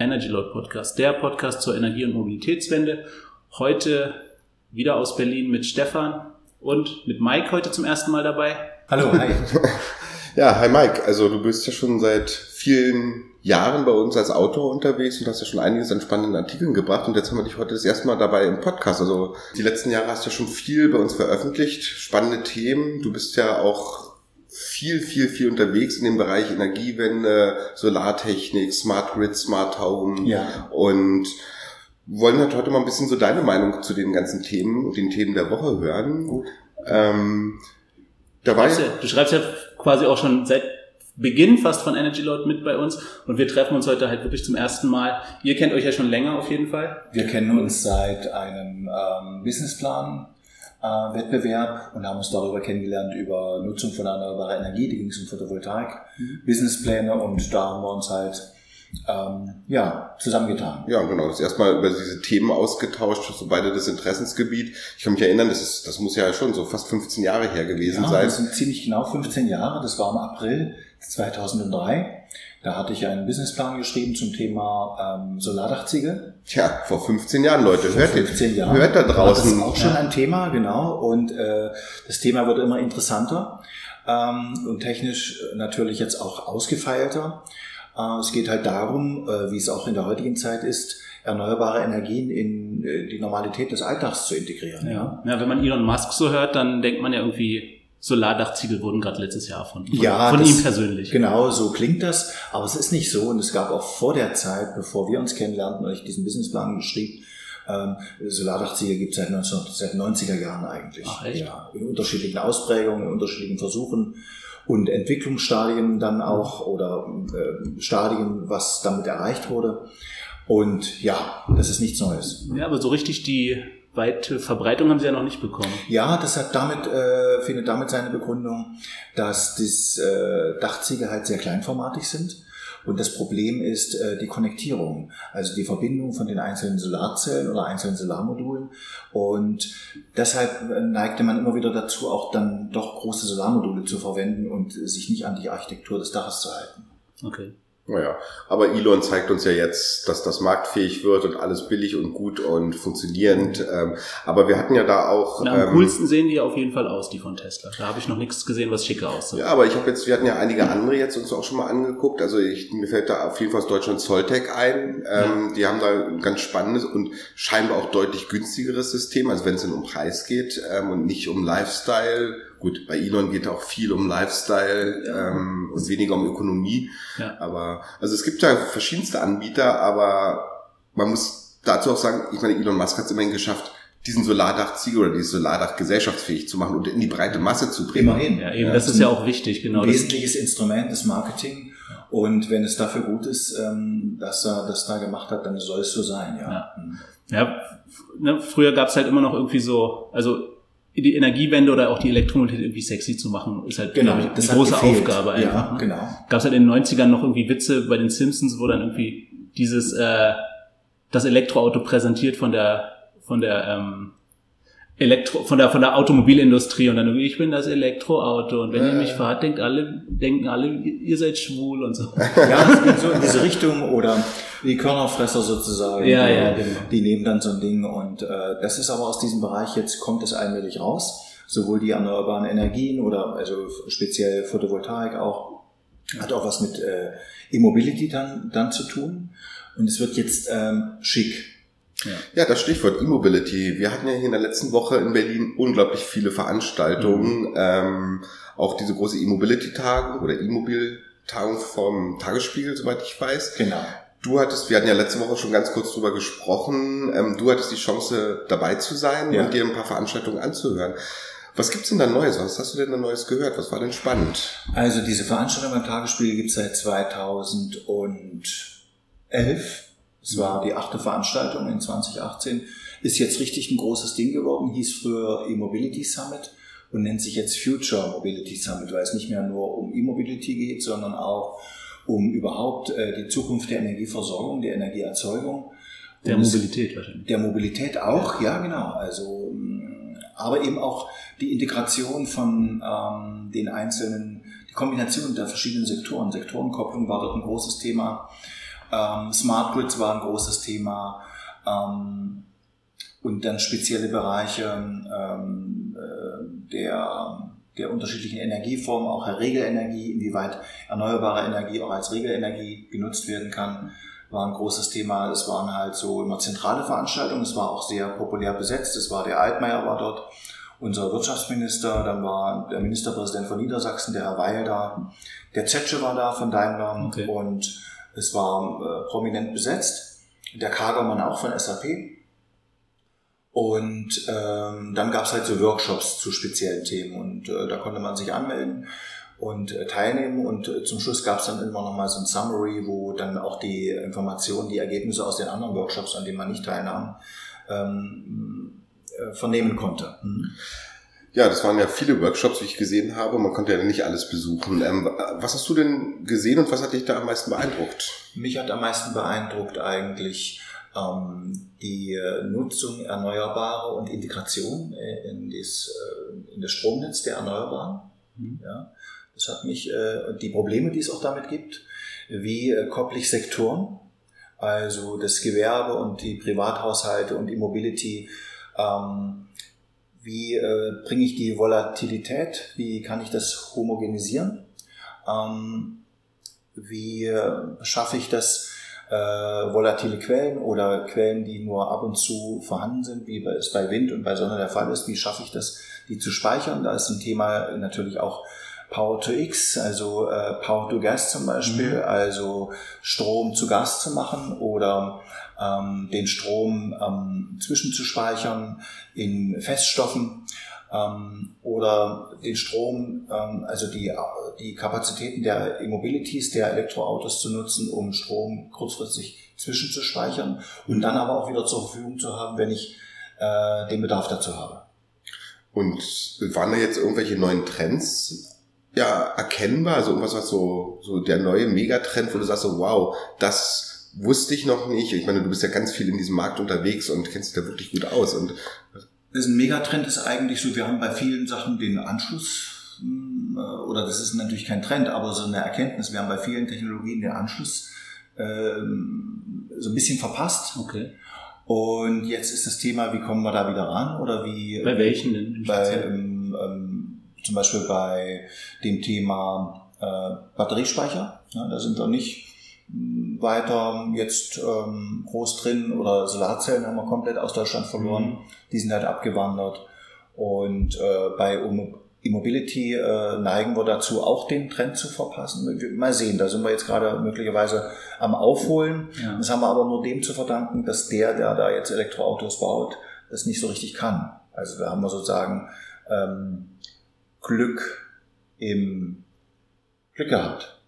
Energy Load Podcast, der Podcast zur Energie- und Mobilitätswende. Heute wieder aus Berlin mit Stefan und mit Mike heute zum ersten Mal dabei. Hallo, hi. ja, hi Mike. Also du bist ja schon seit vielen Jahren bei uns als Autor unterwegs und hast ja schon einiges an spannenden Artikeln gebracht und jetzt haben wir dich heute das erste Mal dabei im Podcast. Also die letzten Jahre hast du ja schon viel bei uns veröffentlicht, spannende Themen. Du bist ja auch viel, viel, viel unterwegs in dem Bereich Energiewende, Solartechnik, Smart Grid, Smart Home ja. und wollen halt heute mal ein bisschen so deine Meinung zu den ganzen Themen und den Themen der Woche hören. Ähm, du, schreibst ja, du schreibst ja quasi auch schon seit Beginn fast von Energy Load mit bei uns und wir treffen uns heute halt wirklich zum ersten Mal. Ihr kennt euch ja schon länger auf jeden Fall. Wir kennen uns seit einem ähm, Businessplan äh, Wettbewerb und haben uns darüber kennengelernt über Nutzung von erneuerbarer Energie, die ging es um Photovoltaik, mhm. Businesspläne und da haben wir uns halt ähm, ja, zusammengetan. Ja, genau. Das erstmal über diese Themen ausgetauscht, so beide das Interessensgebiet. Ich kann mich erinnern, das ist, das muss ja schon so fast 15 Jahre her gewesen ja, sein. Das sind ziemlich genau 15 Jahre. Das war im April 2003. Da hatte ich einen Businessplan geschrieben zum Thema ähm, Solardachziegel. Tja, vor 15 Jahren, Leute. Vor hört 15 Jahren. Hört da draußen. Das ist auch schon ein Thema, genau. Und äh, das Thema wird immer interessanter ähm, und technisch natürlich jetzt auch ausgefeilter. Äh, es geht halt darum, äh, wie es auch in der heutigen Zeit ist, erneuerbare Energien in äh, die Normalität des Alltags zu integrieren. Ja. ja, wenn man Elon Musk so hört, dann denkt man ja irgendwie, Solardachziegel wurden gerade letztes Jahr von, von, ja, von das, ihm persönlich. Genau, so klingt das. Aber es ist nicht so. Und es gab auch vor der Zeit, bevor wir uns kennenlernten, und ich diesen Businessplan geschrieben, ähm, Solardachziegel gibt es seit, 19, seit 90er Jahren eigentlich. Ach, echt? Ja, in unterschiedlichen Ausprägungen, in unterschiedlichen Versuchen und Entwicklungsstadien dann auch oder äh, Stadien, was damit erreicht wurde. Und ja, das ist nichts Neues. Ja, aber so richtig die weite Verbreitung haben sie ja noch nicht bekommen. Ja, das hat damit, äh, findet damit seine Begründung, dass das äh, Dachziegel halt sehr kleinformatig sind. Und das Problem ist äh, die Konnektierung, also die Verbindung von den einzelnen Solarzellen oder einzelnen Solarmodulen. Und deshalb neigte man immer wieder dazu, auch dann doch große Solarmodule zu verwenden und sich nicht an die Architektur des Daches zu halten. Okay. Naja, aber Elon zeigt uns ja jetzt, dass das marktfähig wird und alles billig und gut und funktionierend. Ähm, aber wir hatten ja da auch. Na, am ähm, coolsten sehen die auf jeden Fall aus, die von Tesla. Da habe ich noch nichts gesehen, was schicker aussieht. Ja, aber ich habe jetzt, wir hatten ja einige andere jetzt uns auch schon mal angeguckt. Also ich, mir fällt da auf jeden Fall aus Deutschland Zolltech ein. Ähm, ja. Die haben da ein ganz spannendes und scheinbar auch deutlich günstigeres System, also wenn es dann um Preis geht ähm, und nicht um Lifestyle Gut, bei Elon geht auch viel um Lifestyle ja. ähm, und weniger um Ökonomie. Ja. Aber also es gibt ja verschiedenste Anbieter, aber man muss dazu auch sagen, ich meine, Elon Musk hat es immerhin geschafft, diesen Solardachziegel oder dieses Solardach gesellschaftsfähig zu machen und in die breite Masse zu bringen. Immerhin. Ja, eben, das ist ja auch wichtig, genau. Ein wesentliches Instrument des Marketing. Und wenn es dafür gut ist, ähm, dass er das da gemacht hat, dann soll es so sein, ja. Ja, ja ne, früher gab es halt immer noch irgendwie so, also die Energiewende oder auch die Elektromobilität irgendwie sexy zu machen, ist halt genau, ich, eine große Aufgabe einfach. Ja, ne? genau. Gab es halt in den 90ern noch irgendwie Witze bei den Simpsons, wo dann irgendwie dieses äh, das Elektroauto präsentiert von der von der ähm, Elektro, von der, von der Automobilindustrie und dann ich bin das Elektroauto und wenn äh, ihr mich fahrt, denkt alle, denken alle, ihr seid schwul und so. Ja, es geht so in diese Richtung oder die Körnerfresser sozusagen. Ja, die, ja, genau. Die nehmen dann so ein Ding und äh, das ist aber aus diesem Bereich, jetzt kommt es allmählich raus, sowohl die erneuerbaren Energien oder also speziell Photovoltaik auch, hat auch was mit äh, E-Mobility dann, dann zu tun und es wird jetzt ähm, schick ja. ja, das Stichwort E-Mobility. Wir hatten ja hier in der letzten Woche in Berlin unglaublich viele Veranstaltungen. Mhm. Ähm, auch diese große E-Mobility-Tagung oder E-Mobil-Tagung vom Tagesspiegel, soweit ich weiß. Genau. Du hattest, wir hatten ja letzte Woche schon ganz kurz drüber gesprochen, ähm, du hattest die Chance dabei zu sein ja. und dir ein paar Veranstaltungen anzuhören. Was gibt's denn da Neues? Was hast du denn da Neues gehört? Was war denn spannend? Also diese Veranstaltung beim Tagesspiegel gibt's seit 2011 es war die achte Veranstaltung in 2018. Ist jetzt richtig ein großes Ding geworden, hieß früher E-Mobility Summit und nennt sich jetzt Future Mobility Summit, weil es nicht mehr nur um E-Mobility geht, sondern auch um überhaupt äh, die Zukunft der Energieversorgung, der Energieerzeugung. Der Mobilität wahrscheinlich. Der Mobilität auch, ja, ja genau. Also, mm, aber eben auch die Integration von ähm, den einzelnen, die Kombination der verschiedenen Sektoren. Sektorenkopplung war dort ein großes Thema Ähm, Smart Grids war ein großes Thema. Ähm, und dann spezielle Bereiche ähm, äh, der, der unterschiedlichen Energieformen, auch der Regelenergie, inwieweit erneuerbare Energie auch als Regelenergie genutzt werden kann, war ein großes Thema. Es waren halt so immer zentrale Veranstaltungen, es war auch sehr populär besetzt. Es war der Altmaier war dort, unser Wirtschaftsminister, dann war der Ministerpräsident von Niedersachsen, der Herr Weil da, der Zetsche war da von Daimler okay. und es war äh, prominent besetzt. Der Kagermann auch von SAP. Und ähm, dann gab es halt so Workshops zu speziellen Themen und äh, da konnte man sich anmelden und äh, teilnehmen und äh, zum Schluss gab es dann immer noch mal so ein Summary, wo dann auch die Informationen, die Ergebnisse aus den anderen Workshops, an denen man nicht teilnahm, ähm, äh, vernehmen konnte. Mhm. Ja, das waren ja viele Workshops, wie ich gesehen habe. Man konnte ja nicht alles besuchen. Ähm, was hast du denn gesehen und was hat dich da am meisten beeindruckt? Mich hat am meisten beeindruckt eigentlich ähm, die Nutzung erneuerbarer und Integration äh, in das, äh, in das Stromnetz der Erneuerbaren. Mhm. Ja, das hat mich, äh, die Probleme, die es auch damit gibt, wie äh, kopple ich Sektoren, also das Gewerbe und die Privathaushalte und Immobility, ähm, wie äh, bringe ich die Volatilität, wie kann ich das homogenisieren, ähm, wie äh, schaffe ich das, äh, volatile Quellen oder Quellen, die nur ab und zu vorhanden sind, wie es bei Wind und bei Sonne der Fall ist, wie schaffe ich das, die zu speichern. Da ist ein Thema natürlich auch Power to X, also äh, Power to Gas zum Beispiel, mhm. also Strom zu Gas zu machen oder ähm, den Strom ähm, zwischenzuspeichern in Feststoffen ähm, oder den Strom, ähm, also die, die Kapazitäten der Immobilities, der Elektroautos zu nutzen, um Strom kurzfristig zwischenzuspeichern und dann aber auch wieder zur Verfügung zu haben, wenn ich äh, den Bedarf dazu habe. Und waren da jetzt irgendwelche neuen Trends ja erkennbar? Also irgendwas, was so, so der neue Megatrend, wo du sagst so, wow, das wusste ich noch nicht. Ich meine, du bist ja ganz viel in diesem Markt unterwegs und kennst dich da wirklich gut aus. Und das ist ein Megatrend ist eigentlich so, wir haben bei vielen Sachen den Anschluss, hm, äh, oder das ist natürlich kein Trend, aber so eine Erkenntnis, wir haben bei vielen Technologien den Anschluss ähm, so ein bisschen verpasst. Okay. Und jetzt ist das Thema, wie kommen wir da wieder ran? Oder wie. Bei welchen denn? Bei, ähm, ähm, zum Beispiel bei dem Thema äh, Batteriespeicher. Ja, da sind wir nicht weiter jetzt ähm, groß drin oder Solarzellen haben wir komplett aus Deutschland verloren. Mhm. Die sind halt abgewandert. Und äh, bei Immobility äh, neigen wir dazu, auch den Trend zu verpassen. Mal sehen, da sind wir jetzt gerade möglicherweise am Aufholen. Ja. Das haben wir aber nur dem zu verdanken, dass der, der da jetzt Elektroautos baut, das nicht so richtig kann. Also da haben wir sozusagen ähm, Glück im Glück gehabt.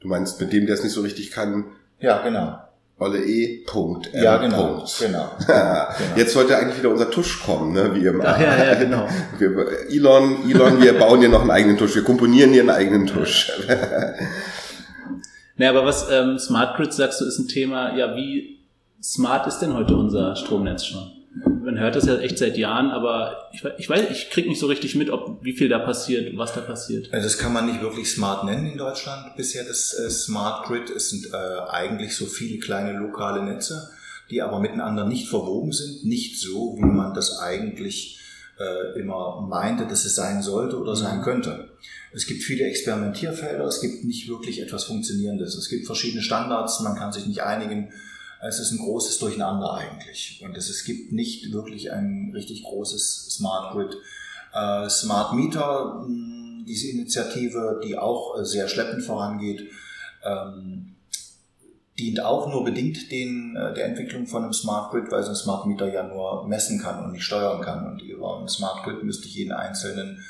Du meinst, mit dem, der es nicht so richtig kann? Ja, genau. Olle E. Punkt. M. Ja, genau. Punkt. genau, genau. Jetzt sollte eigentlich wieder unser Tusch kommen, ne? Wie immer. Ach, ja, ja, genau. Wir, Elon, Elon, wir bauen hier noch einen eigenen Tusch. Wir komponieren hier einen eigenen Tusch. naja, aber was ähm, Smart Grid sagst du, ist ein Thema, ja, wie smart ist denn heute unser Stromnetz schon? Man hört das ja echt seit Jahren, aber ich, ich weiß, ich kriege nicht so richtig mit, ob wie viel da passiert, was da passiert. Also das kann man nicht wirklich smart nennen in Deutschland bisher. Das äh, Smart Grid es sind äh, eigentlich so viele kleine lokale Netze, die aber miteinander nicht verwoben sind, nicht so, wie man das eigentlich äh, immer meinte, dass es sein sollte oder sein mhm. könnte. Es gibt viele Experimentierfelder, es gibt nicht wirklich etwas Funktionierendes. Es gibt verschiedene Standards, man kann sich nicht einigen es ist ein großes Durcheinander eigentlich. Und es, es gibt nicht wirklich ein richtig großes Smart Grid. Äh, Smart Meter, mh, diese Initiative, die auch äh, sehr schleppend vorangeht, ähm, dient auch nur bedingt den, äh, der Entwicklung von einem Smart Grid, weil so ein Smart Meter ja nur messen kann und nicht steuern kann. Und über ein Smart Grid müsste ich jeden einzelnen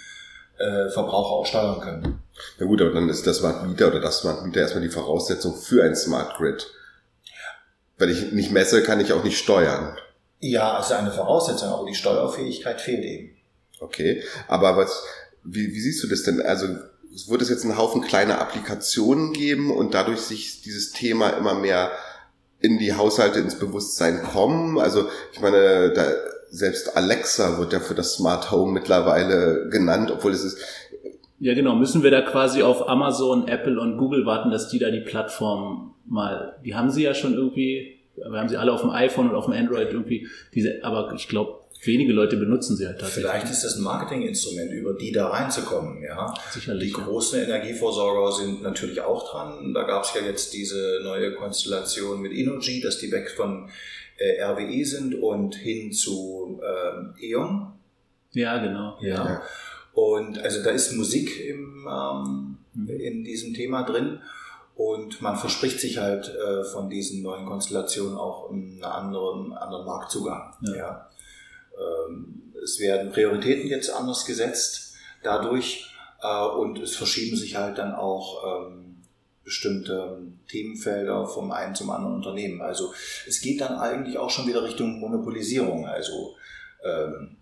Verbraucher auch steuern können. Na gut, aber dann ist das Smart Meter oder das Smart Meter erstmal die Voraussetzung für ein Smart Grid. Wenn ich nicht messe, kann ich auch nicht steuern. Ja, ist eine Voraussetzung, aber die Steuerfähigkeit fehlt eben. Okay, aber was, wie, wie siehst du das denn? Also wird es jetzt einen Haufen kleiner Applikationen geben und dadurch sich dieses Thema immer mehr in die Haushalte ins Bewusstsein kommen. Also ich meine, da, selbst Alexa wird ja für das Smart Home mittlerweile genannt, obwohl es ist, Ja, genau. Müssen wir da quasi auf Amazon, Apple und Google warten, dass die da die Plattform mal, die haben sie ja schon irgendwie, wir haben sie alle auf dem iPhone und auf dem Android irgendwie, diese, aber ich glaube, wenige Leute benutzen sie halt tatsächlich. Vielleicht ist das ein Marketinginstrument, über die da reinzukommen, ja. Sicherlich. Die großen Energieversorger sind natürlich auch dran. Da gab es ja jetzt diese neue Konstellation mit Innogy, dass die weg von äh, RWE sind und hin zu äh, E.ON. Ja, genau. Ja. ja. Und also da ist Musik im, ähm, mhm. in diesem Thema drin. Und man verspricht sich halt äh, von diesen neuen Konstellationen auch einen anderen, anderen Marktzugang. Ja. ja. Ähm, es werden Prioritäten jetzt anders gesetzt dadurch äh, und es verschieben sich halt dann auch ähm, bestimmte Themenfelder vom einen zum anderen Unternehmen. Also es geht dann eigentlich auch schon wieder Richtung Monopolisierung. Also ähm,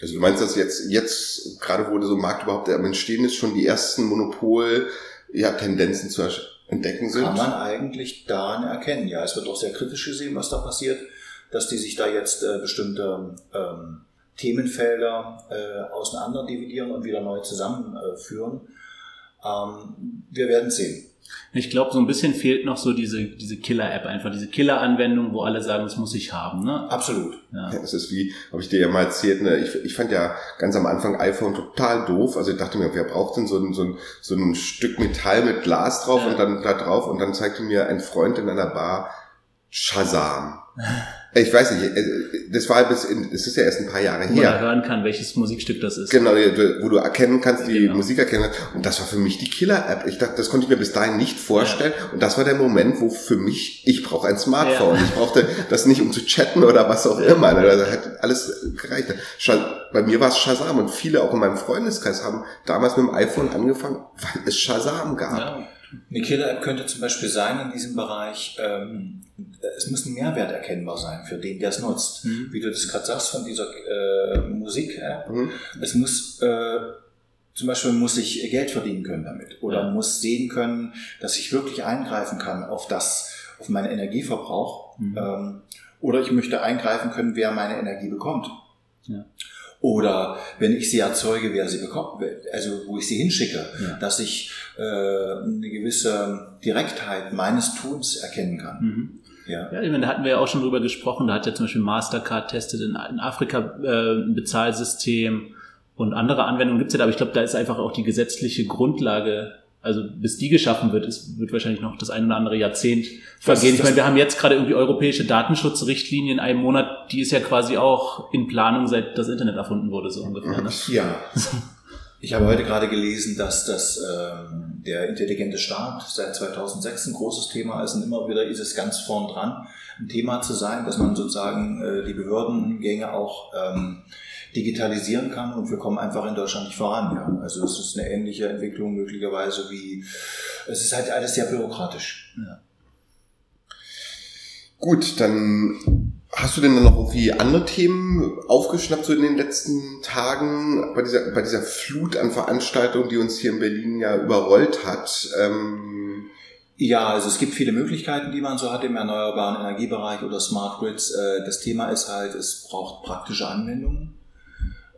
also du meinst, dass jetzt, jetzt gerade wo so ein Markt überhaupt am Entstehen ist, schon die ersten Monopol-Tendenzen ja, zu entdecken sind? Kann man eigentlich daran erkennen, ja. Es wird auch sehr kritisch gesehen, was da passiert, dass die sich da jetzt äh, bestimmte ähm, Themenfelder äh, auseinander dividieren und wieder neu zusammenführen. Ähm, wir werden sehen. Ich glaube, so ein bisschen fehlt noch so diese, diese Killer-App, einfach diese Killer-Anwendung, wo alle sagen, das muss ich haben. Ne? Absolut. Ja. das ist wie, habe ich dir ja mal erzählt, ne? ich, ich fand ja ganz am Anfang iPhone total doof. Also ich dachte mir, wer braucht denn so ein, so ein, so ein Stück Metall mit Glas drauf ja. und dann da drauf und dann zeigte mir ein Freund in einer Bar Shazam. Ich weiß nicht, äh, das war bis in, es ist ja erst ein paar Jahre her. Wo man hören kann, welches Musikstück das ist. Genau, wo du erkennen kannst, die genau. Musik erkennen. Und das war für mich die Killer-App. Ich dachte, das konnte ich mir bis dahin nicht vorstellen. Ja. Und das war der Moment, wo für mich, ich brauche ein Smartphone. Ja. Ich brauchte das nicht, um zu chatten oder was auch immer. Da hat alles gereicht. Bei mir war es Shazam und viele auch in meinem Freundeskreis haben damals mit dem iPhone angefangen, weil es Shazam gab. Eine Killer-App könnte zum Beispiel sein in diesem Bereich, ähm, es muss ein Mehrwert erkennbar sein für den, der es nutzt. Mhm. Wie du das gerade sagst von dieser äh, Musik-App. Mhm. Es muss äh, zum Beispiel muss ich Geld verdienen können damit oder ja. muss sehen können, dass ich wirklich eingreifen kann auf das, auf meinen Energieverbrauch. Mhm. Ähm, oder ich möchte eingreifen können, wer meine Energie bekommt. Ja. Oder wenn ich sie erzeuge, wer sie bekommt, also wo ich sie hinschicke, ja. dass ich äh, eine gewisse Direktheit meines Tuns erkennen kann. Mhm. Ja. ja, ich meine, da hatten wir ja auch schon drüber gesprochen. Da hat ja zum Beispiel Mastercard testet in, in Afrika äh, ein Bezahlsystem und andere Anwendungen gibt's ja da, aber ich glaube, da ist einfach auch die gesetzliche Grundlage also bis die geschaffen wird, es wird wahrscheinlich noch das ein oder andere Jahrzehnt vergehen. Ich meine, wir haben jetzt gerade irgendwie europäische Datenschutzrichtlinien in einem Monat, die ist ja quasi auch in Planung, seit das Internet erfunden wurde, so ungefähr. Ne? Ja. Ich habe heute gerade gelesen, dass das ähm, der intelligente Staat seit 2006 ein großes Thema ist und immer wieder ist es ganz vorn dran, ein Thema zu sein, dass man sozusagen äh, die Behördengänge auch ähm, digitalisieren kann und wir kommen einfach in Deutschland nicht voran. Ja. Also es ist eine ähnliche Entwicklung möglicherweise wie, es ist halt alles sehr bürokratisch. Ja. Gut, dann hast du denn noch irgendwie andere Themen aufgeschnappt so in den letzten Tagen bei dieser, bei dieser Flut an Veranstaltungen, die uns hier in Berlin ja überrollt hat? Ähm ja, also es gibt viele Möglichkeiten, die man so hat im erneuerbaren Energiebereich oder Smart Grids. Äh, das Thema ist halt, es braucht praktische Anwendungen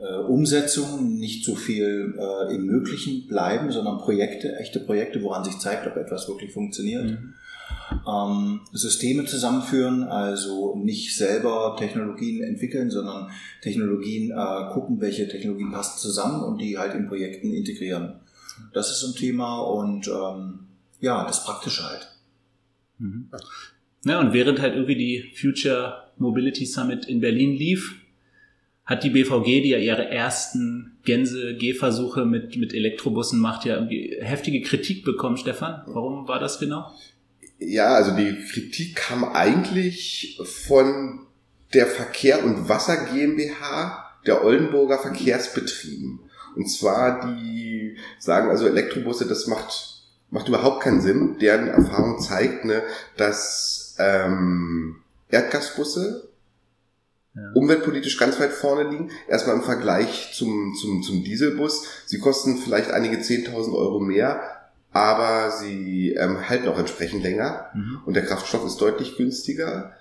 Umsetzung, nicht so viel äh, im Möglichen bleiben, sondern Projekte, echte Projekte, woran sich zeigt, ob etwas wirklich funktioniert. Mhm. Ähm, Systeme zusammenführen, also nicht selber Technologien entwickeln, sondern Technologien äh, gucken, welche Technologien passen zusammen und die halt in Projekten integrieren. Das ist ein Thema und ähm, ja, das Praktische halt. Mhm. Ja, und während halt irgendwie die Future Mobility Summit in Berlin lief, hat die BVG, die ja ihre ersten Gänse-Gehversuche mit, mit Elektrobussen macht, ja irgendwie heftige Kritik bekommen, Stefan. Warum war das genau? Ja, also die Kritik kam eigentlich von der Verkehr und Wasser GmbH der Oldenburger Verkehrsbetrieben. Und zwar die sagen also Elektrobusse, das macht, macht überhaupt keinen Sinn. Deren Erfahrung zeigt, ne, dass ähm, Erdgasbusse ja. umweltpolitisch ganz weit vorne liegen. Erstmal im Vergleich zum, zum, zum Dieselbus. Sie kosten vielleicht einige 10.000 Euro mehr, aber sie ähm, halten auch entsprechend länger mhm. und der Kraftstoff ist deutlich günstiger.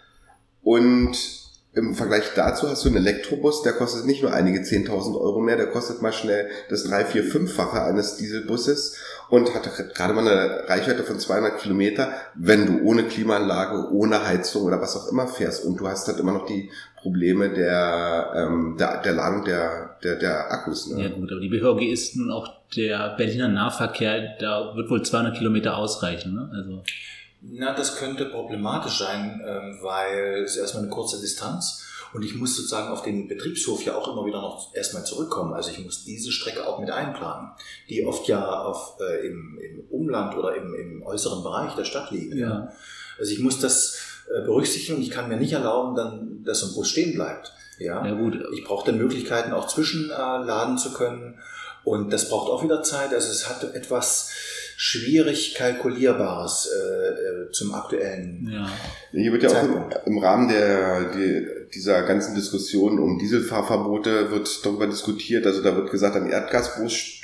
Und im Vergleich dazu hast du einen Elektrobus, der kostet nicht nur einige 10.000 Euro mehr, der kostet mal schnell das drei, vier, fünffache eines Dieselbusses und hat gerade mal eine Reichweite von 200 Kilometer, wenn du ohne Klimaanlage, ohne Heizung oder was auch immer fährst. Und du hast halt immer noch die Probleme der, ähm, der, der Ladung der, der, der Akkus. Ne? Ja gut, aber die BVG ist nun auch der Berliner Nahverkehr, da wird wohl 200 Kilometer ausreichen. Ne? Also na, das könnte problematisch sein, ähm, weil es erstmal eine kurze Distanz und ich muss sozusagen auf den Betriebshof ja auch immer wieder noch erstmal zurückkommen. Also ich muss diese Strecke auch mit einplanen, die oft ja auf, äh, im, im Umland oder im, im äußeren Bereich der Stadt liegen. Ja. Also ich muss das äh, berücksichtigen und ich kann mir nicht erlauben, dann, dass so ein Bus stehen bleibt. Ja, ja gut. Ich brauche dann Möglichkeiten, auch zwischenladen äh, zu können. Und das braucht auch wieder Zeit. Also es hat etwas schwierig kalkulierbares äh, äh, zum aktuellen. Ja. Hier wird ja Zeitpunkt. auch im, im Rahmen der, die, dieser ganzen Diskussion um Dieselfahrverbote wird darüber diskutiert. Also da wird gesagt, ein Erdgasbus,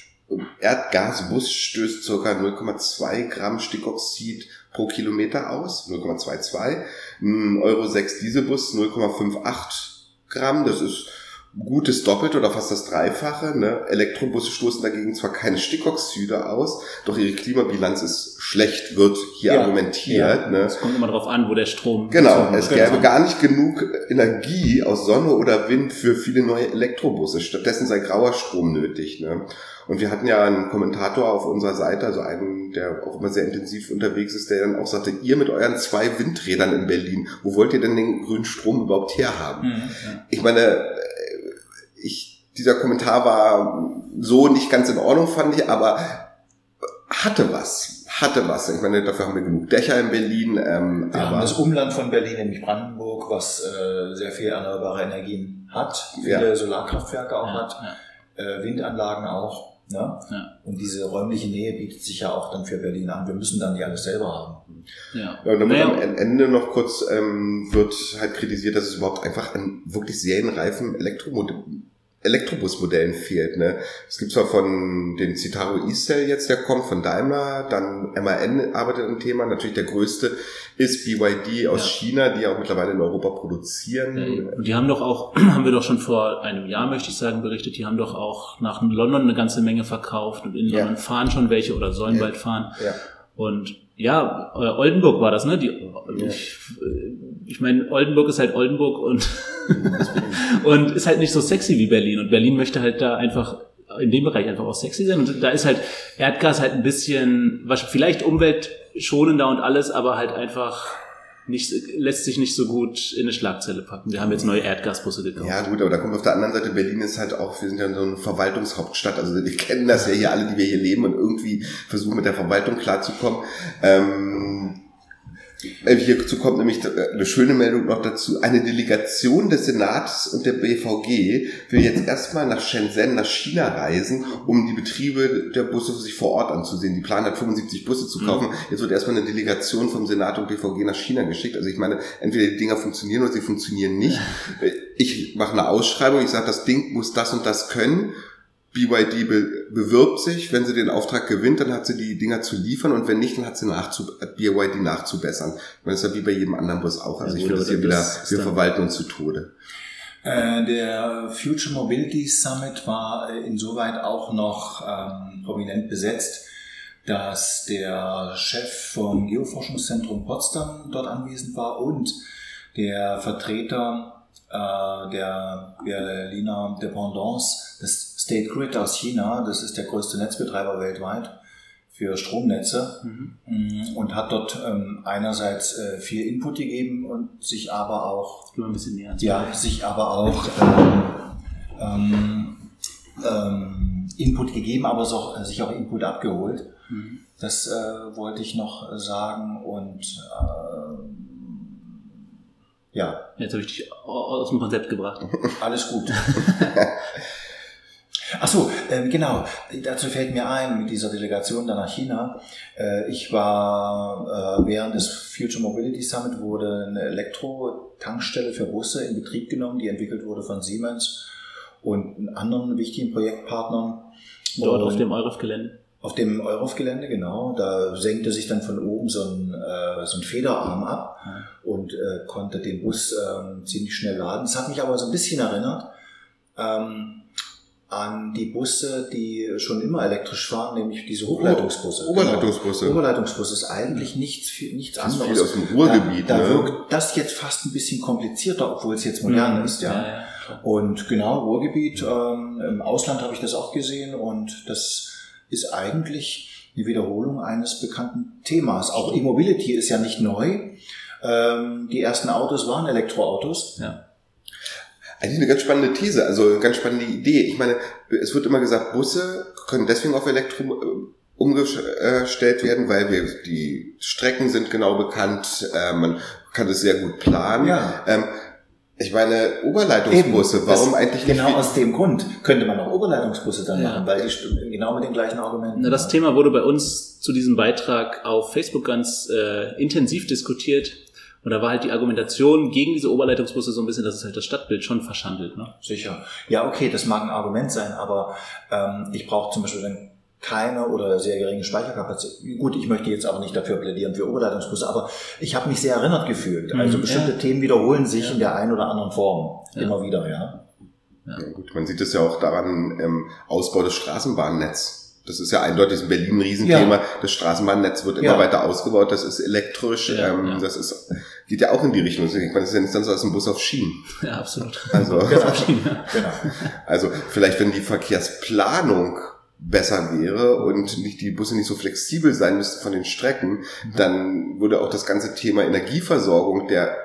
Erdgasbus stößt ca. 0,2 Gramm Stickoxid pro Kilometer aus, 0,22. Ein Euro 6 Dieselbus 0,58 Gramm, das ist gutes Doppelte oder fast das Dreifache. Ne? Elektrobusse stoßen dagegen zwar keine Stickoxide aus, doch ihre Klimabilanz ist schlecht, wird hier ja, argumentiert. Ja. Ne? Es kommt immer darauf an, wo der Strom. Genau, es gäbe gar nicht genug Energie aus Sonne oder Wind für viele neue Elektrobusse. Stattdessen sei grauer Strom nötig. Ne? Und wir hatten ja einen Kommentator auf unserer Seite, also einen, der auch immer sehr intensiv unterwegs ist, der dann auch sagte, ihr mit euren zwei Windrädern in Berlin, wo wollt ihr denn den grünen Strom überhaupt herhaben? Mhm, ja. Ich meine, ich, dieser Kommentar war so nicht ganz in Ordnung, fand ich, aber hatte was. Hatte was. Ich meine, dafür haben wir genug Dächer in Berlin. Ähm, wir aber haben das Umland von Berlin, nämlich Brandenburg, was äh, sehr viel erneuerbare Energien hat, viele ja. Solarkraftwerke auch ja, hat, ja. Äh, Windanlagen auch. Ne? Ja. Und diese räumliche Nähe bietet sich ja auch dann für Berlin an. Wir müssen dann nicht alles selber haben. Ja. ja und dann naja. am Ende noch kurz ähm, wird halt kritisiert, dass es überhaupt einfach ein wirklich serienreifen Elektromotor Elektrobusmodellen fehlt. Ne? Es gibt zwar von den Citaro E-Cell jetzt, der kommt von Daimler, dann MAN arbeitet am Thema, natürlich der größte ist BYD aus ja. China, die auch mittlerweile in Europa produzieren. Ja, und die haben doch auch, haben wir doch schon vor einem Jahr, möchte ich sagen, berichtet, die haben doch auch nach London eine ganze Menge verkauft und in ja. London fahren schon welche oder sollen bald fahren. Ja. Und ja, Oldenburg war das, ne? Die, ja. Ich, ich meine, Oldenburg ist halt Oldenburg und, und ist halt nicht so sexy wie Berlin. Und Berlin möchte halt da einfach in dem Bereich einfach auch sexy sein. Und da ist halt Erdgas halt ein bisschen, vielleicht umweltschonender und alles, aber halt einfach nicht, lässt sich nicht so gut in eine Schlagzeile packen. Wir haben jetzt neue Erdgasbusse gekauft. Ja gut, aber da kommt auf der anderen Seite, Berlin ist halt auch, wir sind ja so eine Verwaltungshauptstadt, also wir kennen das ja hier alle, die wir hier leben und irgendwie versuchen mit der Verwaltung klarzukommen. Ähm, äh, Hierzu kommt nämlich äh, eine schöne Meldung noch dazu. Eine Delegation des Senats und der BVG will jetzt erstmal nach Shenzhen, nach China reisen, um die Betriebe der Busse sich vor Ort anzusehen. Die planen hat 75 Busse zu kaufen. Mhm. Jetzt wird erstmal eine Delegation vom Senat und BVG nach China geschickt. Also ich meine, entweder die Dinger funktionieren oder sie funktionieren nicht. Ich mache eine Ausschreibung, ich sage, das Ding muss das und das können BYD be bewirbt sich, wenn sie den Auftrag gewinnt, dann hat sie die Dinger zu liefern und wenn nicht, dann hat sie nachzu BYD nachzubessern. Das ist ja wie bei jedem anderen Bus auch. Also ja, ich finde das hier wieder, wir verwalten uns zu Tode. Äh, der Future Mobility Summit war äh, insoweit auch noch ähm, prominent besetzt, dass der Chef vom Geoforschungszentrum Potsdam dort anwesend war und der Vertreter äh, der Berliner Dependance des State Grid aus China. Das ist der größte Netzbetreiber weltweit für Stromnetze mhm. Und hat dort ähm, einerseits äh, viel Input gegeben und sich aber auch ja sich aber auch ähm, ähm, ähm Input gegeben, aber auch, äh, sich auch Input abgeholt. Mhm. Das äh, wollte ich noch sagen und äh, ja. Jetzt habe ich dich aus dem Konzept gebracht. Alles gut. Ach so, äh, genau. Dazu fällt mir ein, mit dieser Delegation dann nach China. Äh, ich war äh, während des Future Mobility Summit wurde eine Elektro-Tankstelle für Busse in Betrieb genommen, die entwickelt wurde von Siemens und anderen wichtigen Projektpartnern. Dort und auf dem Euref-Gelände. Auf dem Euref-Gelände, genau. Da senkte sich dann von oben so ein äh, so einen Federarm ab und äh, konnte den Bus ähm, ziemlich schnell laden. Es hat mich aber so ein bisschen erinnert ähm, an die Busse, die schon immer elektrisch fahren, nämlich diese Hochleitungsbusse. Oberleitungsbusse. Genau. Oberleitungsbusse ist eigentlich nichts, nichts Das ist anderes. viel aus dem Ruhrgebiet, Da, da ne? wirkt das jetzt fast ein bisschen komplizierter, obwohl es jetzt modern Mhm. ist, ja. Ja, ja. Und genau, Ruhrgebiet, ähm, im Ausland habe ich das auch gesehen und das ist eigentlich eine Wiederholung eines bekannten Themas. Auch E-Mobility ist ja nicht neu. Ähm, die ersten Autos waren Elektroautos. ja. Eigentlich eine ganz spannende These, also eine ganz spannende Idee. Ich meine, es wird immer gesagt, Busse können deswegen auf Elektro äh, umgestellt werden, weil wir die Strecken sind genau bekannt, äh, man kann das sehr gut planen. Ja. Ähm, ich meine, Oberleitungsbusse, Eben, warum das- eigentlich nicht? Genau aus dem Grund könnte man auch Oberleitungsbusse dann Ja. machen, weil die genau mit den gleichen Argumenten. Na, das Thema wurde bei uns zu diesem Beitrag auf Facebook ganz äh, intensiv diskutiert. Und da war halt die Argumentation gegen diese Oberleitungsbusse so ein bisschen, dass es halt das Stadtbild schon verschandelt. Ne? Sicher. Ja, okay, das mag ein Argument sein, aber ähm, ich brauche zum Beispiel dann keine oder sehr geringe Speicherkapazität. Gut, ich möchte jetzt auch nicht dafür plädieren für Oberleitungsbusse, aber ich habe mich sehr erinnert gefühlt. Mhm, Also bestimmte ja. Themen wiederholen sich Ja. in der einen oder anderen Form Ja. immer wieder, ja. Ja, gut, man sieht es ja auch daran im Ausbau des Straßenbahnnetz. Das ist ja eindeutig in Berlin ein Riesenthema. Ja. Das Straßenbahnnetz wird immer Ja. weiter ausgebaut. Das ist elektrisch. Ja, ähm, ja. Das ist, geht ja auch in die Richtung. Ich meine, das ist ja nicht sonst als ein Bus auf Schienen. Ja, absolut. Also, Genau. also vielleicht, wenn die Verkehrsplanung besser wäre und nicht die Busse nicht so flexibel sein müssten von den Strecken, dann würde auch das ganze Thema Energieversorgung der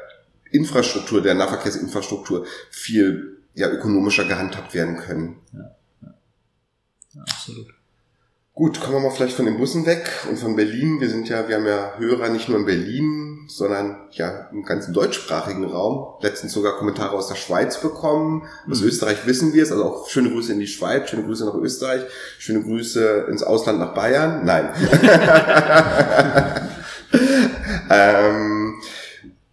Infrastruktur, der Nahverkehrsinfrastruktur viel ja, ökonomischer gehandhabt werden können. Ja, absolut. Gut, kommen wir mal vielleicht von den Bussen weg und von Berlin. Wir sind ja, wir haben ja Hörer nicht nur in Berlin, sondern ja im ganzen deutschsprachigen Raum. Letztens sogar Kommentare aus der Schweiz bekommen. Aus Mhm. Österreich wissen wir es, also auch schöne Grüße in die Schweiz, schöne Grüße nach Österreich, schöne Grüße ins Ausland nach Bayern. Nein. ähm,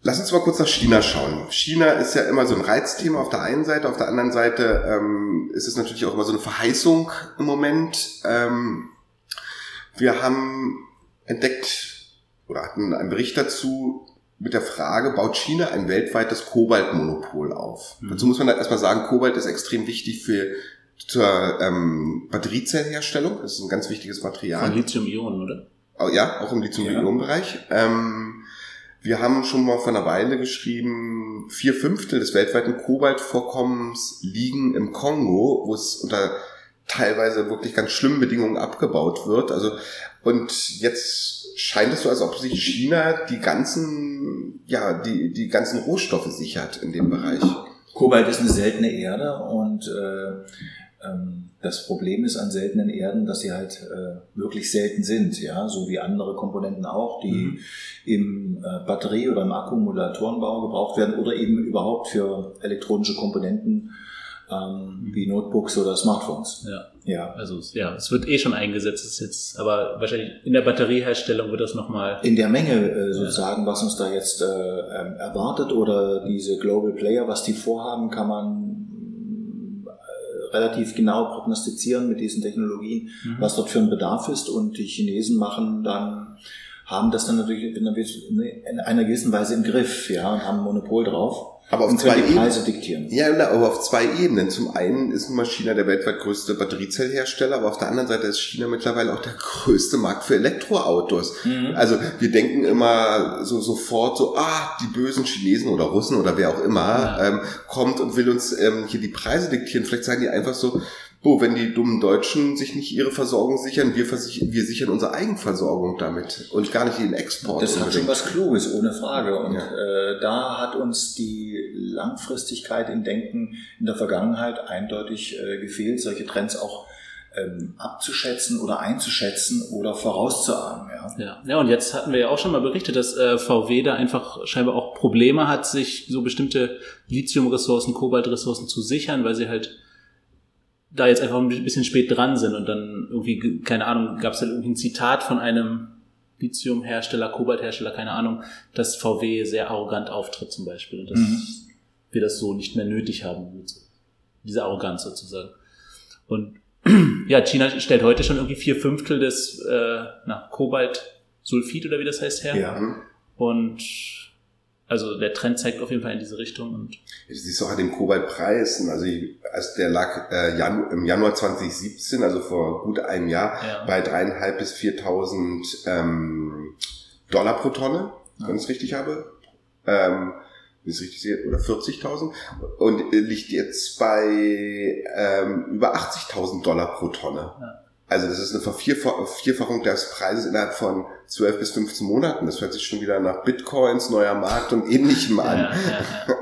Lass uns mal kurz nach China schauen. China ist ja immer so ein Reizthema auf der einen Seite, auf der anderen Seite ähm, ist es natürlich auch immer so eine Verheißung im Moment. Ähm, wir haben entdeckt oder hatten einen Bericht dazu mit der Frage, baut China ein weltweites Kobaltmonopol auf? Mhm. Dazu muss man da erstmal sagen, Kobalt ist extrem wichtig für zur ähm, Batteriezellenherstellung. Das ist ein ganz wichtiges Material. Von Lithium-Ionen, oder? Oh, ja, auch im Lithium-Ionen-Bereich. Ähm, wir haben schon mal vor einer Weile geschrieben, vier Fünftel des weltweiten Kobaltvorkommens liegen im Kongo, wo es unter teilweise wirklich ganz schlimmen Bedingungen abgebaut wird. Also, und jetzt scheint es so, als ob sich China die ganzen, ja, die, die ganzen Rohstoffe sichert in dem Bereich. Kobalt ist eine seltene Erde und äh, ähm, das Problem ist an seltenen Erden, dass sie halt äh, wirklich selten sind, ja, so wie andere Komponenten auch, die Mhm. im äh, Batterie- oder im Akkumulatorenbau gebraucht werden oder eben überhaupt für elektronische Komponenten ähm, wie Notebooks oder Smartphones. Ja. Ja. Also ja, es wird eh schon eingesetzt, ist jetzt, aber wahrscheinlich in der Batterieherstellung wird das nochmal. In der Menge äh, sozusagen, was uns da jetzt äh, ähm, erwartet oder diese Global Player, was die vorhaben, kann man äh, relativ genau prognostizieren mit diesen Technologien, Mhm. was dort für ein Bedarf ist. Und die Chinesen machen dann, haben das dann natürlich in einer, gewissen- in einer gewissen Weise im Griff, ja, und haben ein Monopol drauf. Aber auf und zwei die Ebenen. Preise diktieren. Ja, na, aber auf zwei Ebenen. Zum einen ist nun mal China der weltweit größte Batteriezellhersteller, aber auf der anderen Seite ist China mittlerweile auch der größte Markt für Elektroautos. Mhm. Also wir denken immer so sofort so, ah, die bösen Chinesen oder Russen oder wer auch immer Ja. ähm, kommt und will uns ähm, hier die Preise diktieren. Vielleicht sagen die einfach so, oh, wenn die dummen Deutschen sich nicht ihre Versorgung sichern, wir, versich wir sichern unsere Eigenversorgung damit und gar nicht den Export. Das hat schon unbedingt. was Kluges, ohne Frage. Und Ja. äh, da hat uns die Langfristigkeit im Denken in der Vergangenheit eindeutig äh, gefehlt, solche Trends auch ähm, abzuschätzen oder einzuschätzen oder vorauszuahnen. Ja. Ja. ja, und jetzt hatten wir ja auch schon mal berichtet, dass äh, VW da einfach scheinbar auch Probleme hat, sich so bestimmte Lithium-Ressourcen, Kobalt-Ressourcen zu sichern, weil sie halt da jetzt einfach ein bisschen spät dran sind und dann irgendwie, keine Ahnung, gab es halt irgendwie ein Zitat von einem Lithium-Hersteller, Kobalthersteller, keine Ahnung, dass VW sehr arrogant auftritt zum Beispiel und dass Mhm. wir das so nicht mehr nötig haben, diese Arroganz sozusagen. Und ja, China stellt heute schon irgendwie vier Fünftel des äh, na, Kobalt Sulfid oder wie das heißt her. Ja. Mhm. Und also der Trend zeigt auf jeden Fall in diese Richtung. Und Das siehst du auch an den Kobaltpreisen. Also ich, als der lag äh, Janu im Januar 2017, also vor gut einem Jahr, ja. bei dreieinhalb bis 4.000 ähm, Dollar pro Tonne, Ja. wenn ich es richtig habe. Ähm, wenn ich es richtig sehe, oder 40.000. Und äh, liegt jetzt bei ähm, über 80.000 Dollar pro Tonne. Ja. Also das ist eine Vervierfach- Vervierfachung des Preises innerhalb von 12 bis 15 Monaten. Das hört sich schon wieder nach Bitcoins, neuer Markt und ähnlichem an. Ja, ja, ja.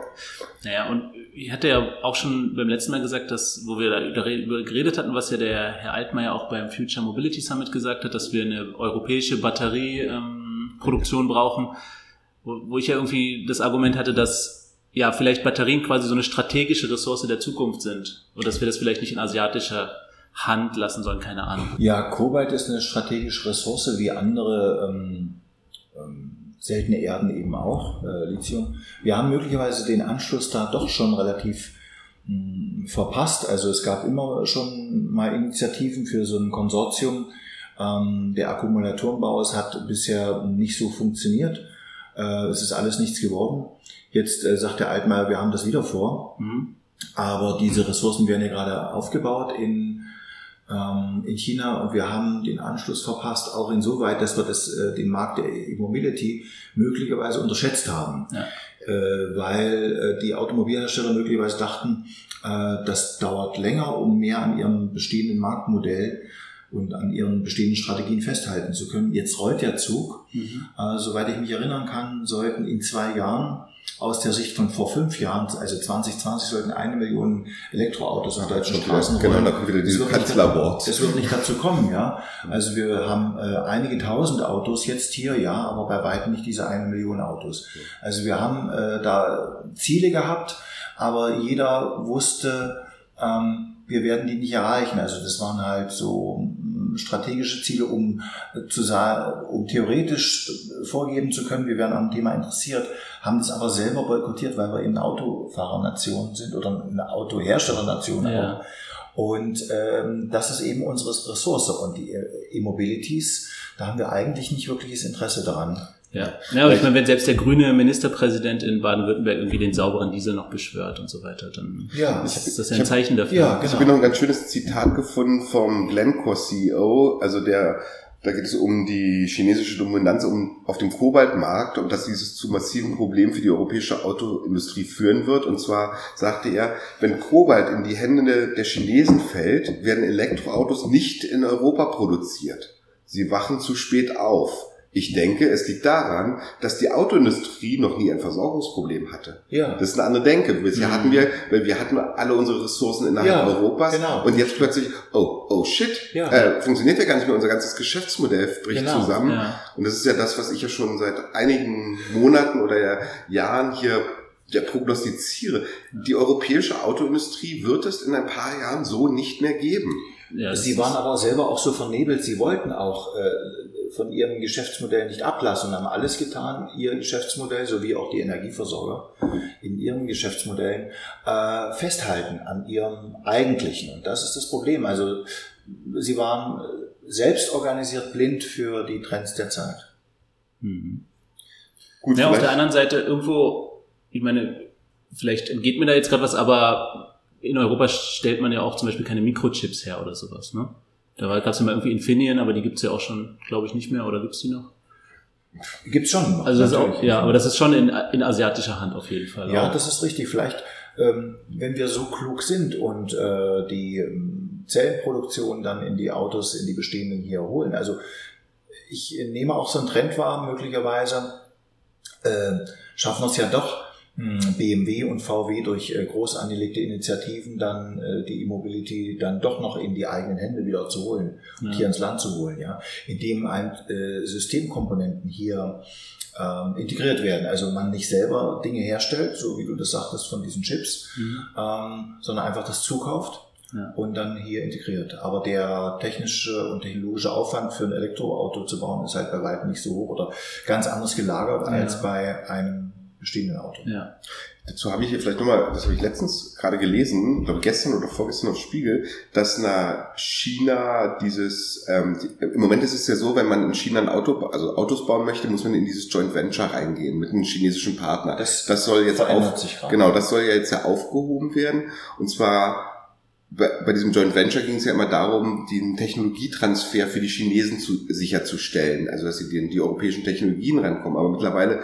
Naja, und ich hatte ja auch schon beim letzten Mal gesagt, dass, wo wir da über geredet hatten, was ja der Herr Altmaier auch beim Future Mobility Summit gesagt hat, dass wir eine europäische Batterieproduktion brauchen, wo, wo ich ja irgendwie das Argument hatte, dass ja vielleicht Batterien quasi so eine strategische Ressource der Zukunft sind und dass wir das vielleicht nicht in asiatischer Hand lassen sollen, keine Ahnung. Ja, Kobalt ist eine strategische Ressource wie andere ähm, ähm, seltene Erden eben auch, äh, Lithium. Wir haben möglicherweise den Anschluss da doch schon relativ mh, verpasst. Also es gab immer schon mal Initiativen für so ein Konsortium. Ähm, der Akkumulatorenbau, es hat bisher nicht so funktioniert. Äh, es ist alles nichts geworden. Jetzt äh, sagt der Altmaier, wir haben das wieder vor. Mhm. Aber diese Ressourcen werden ja gerade aufgebaut in, in China und wir haben den Anschluss verpasst, auch insoweit, dass wir das, äh, den Markt der E-Mobility möglicherweise unterschätzt haben. Ja. Äh, weil äh, die Automobilhersteller möglicherweise dachten, das dauert länger, um mehr an ihrem bestehenden Marktmodell und an ihren bestehenden Strategien festhalten zu können. Jetzt rollt der Zug. Mhm. Soweit ich mich erinnern kann, sollten in zwei Jahren aus der Sicht von vor fünf Jahren, also 2020, sollten eine Million Elektroautos auf deutschen Straßen Genau, rollen. da kommt wieder Das dieses wird nicht- Kanzlerwort. Das wird nicht dazu kommen, ja. Also wir haben äh, einige tausend Autos jetzt hier, ja, aber bei weitem nicht diese eine Million Autos. Also wir haben äh, da Ziele gehabt, aber jeder wusste, ähm, wir werden die nicht erreichen. Also das waren halt so strategische Ziele, um äh, zu sagen, um theoretisch äh, vorgeben zu können, wir werden am Thema interessiert, haben das aber selber boykottiert, weil wir eben eine Autofahrernation sind oder eine Autoherstellernation Ja. auch. Und ähm, das ist eben unsere Ressource. Und die äh, E-Mobilities, da haben wir eigentlich nicht wirkliches Interesse daran. Ja, ja aber ich meine, wenn selbst der grüne Ministerpräsident in Baden-Württemberg irgendwie den sauberen Diesel noch beschwört und so weiter, dann Ja, ist das ja ich ein hab- Zeichen dafür. Ja, Ich genau. habe noch ein ganz schönes Zitat gefunden vom Glencore CEO, also der, da geht es um die chinesische Dominanz um, auf dem Kobaltmarkt und dass dieses zu massiven Problemen für die europäische Autoindustrie führen wird. Und zwar sagte er, wenn Kobalt in die Hände der Chinesen fällt, werden Elektroautos nicht in Europa produziert. Sie wachen zu spät auf. Ich denke, es liegt daran, dass die Autoindustrie noch nie ein Versorgungsproblem hatte. Ja. Das ist eine andere Denke. Bisher Mhm. hatten wir, weil wir hatten alle unsere Ressourcen innerhalb Ja, Europas genau. und jetzt plötzlich, oh, oh shit, Ja. äh, funktioniert ja gar nicht mehr, unser ganzes Geschäftsmodell bricht Genau, zusammen. Ja. Und das ist ja das, was ich ja schon seit einigen Monaten oder ja Jahren hier ja, prognostiziere. Die europäische Autoindustrie wird es in ein paar Jahren so nicht mehr geben. Ja, Sie waren aber selber auch so vernebelt, sie wollten auch äh, von ihrem Geschäftsmodell nicht ablassen und haben alles getan, ihr Geschäftsmodell sowie auch die Energieversorger in ihren Geschäftsmodellen äh, festhalten an ihrem eigentlichen. Und das ist das Problem. Also sie waren selbst organisiert blind für die Trends der Zeit. Mhm. Gut, Ja, auf der anderen Seite irgendwo, ich meine, vielleicht entgeht mir da jetzt gerade was, aber in Europa stellt man ja auch zum Beispiel keine Mikrochips her oder sowas, ne? Da gab es mal irgendwie Infineon, aber die gibt's ja auch schon, glaube ich, nicht mehr, oder gibt's die noch? Gibt's schon. noch, Also das ist auch, ja, aber das ist schon in, in asiatischer Hand auf jeden Fall. Ja, auch. das ist richtig. Vielleicht, ähm, wenn wir so klug sind und äh, die ähm, Zellenproduktion dann in die Autos, in die bestehenden hier holen. Also ich nehme auch so einen Trend wahr, möglicherweise äh, schaffen wir es ja doch, BMW und VW durch äh, groß angelegte Initiativen dann äh, die E-Mobility dann doch noch in die eigenen Hände wieder zu holen und Ja. hier ins Land zu holen, ja, indem ein äh, Systemkomponenten hier ähm, integriert werden. Also man nicht selber Dinge herstellt, so wie du das sagtest von diesen Chips, Mhm. ähm, sondern einfach das zukauft Ja. und dann hier integriert. Aber der technische und technologische Aufwand für ein Elektroauto zu bauen ist halt bei weitem nicht so hoch oder ganz anders gelagert Ja. als bei einem bestehenden Auto. Ja. Dazu habe ich hier vielleicht nochmal, das habe ich letztens gerade gelesen, ich glaube gestern oder vorgestern auf Spiegel, dass nach China dieses, ähm, im Moment ist es ja so, wenn man in China ein Auto, also Autos bauen möchte, muss man in dieses Joint Venture reingehen mit einem chinesischen Partner. Das das soll jetzt auf, genau, das soll ja jetzt ja aufgehoben werden. Und zwar bei, bei diesem Joint Venture ging es ja immer darum, den Technologietransfer für die Chinesen zu, sicherzustellen, also dass sie die, die europäischen Technologien rankommen. Aber mittlerweile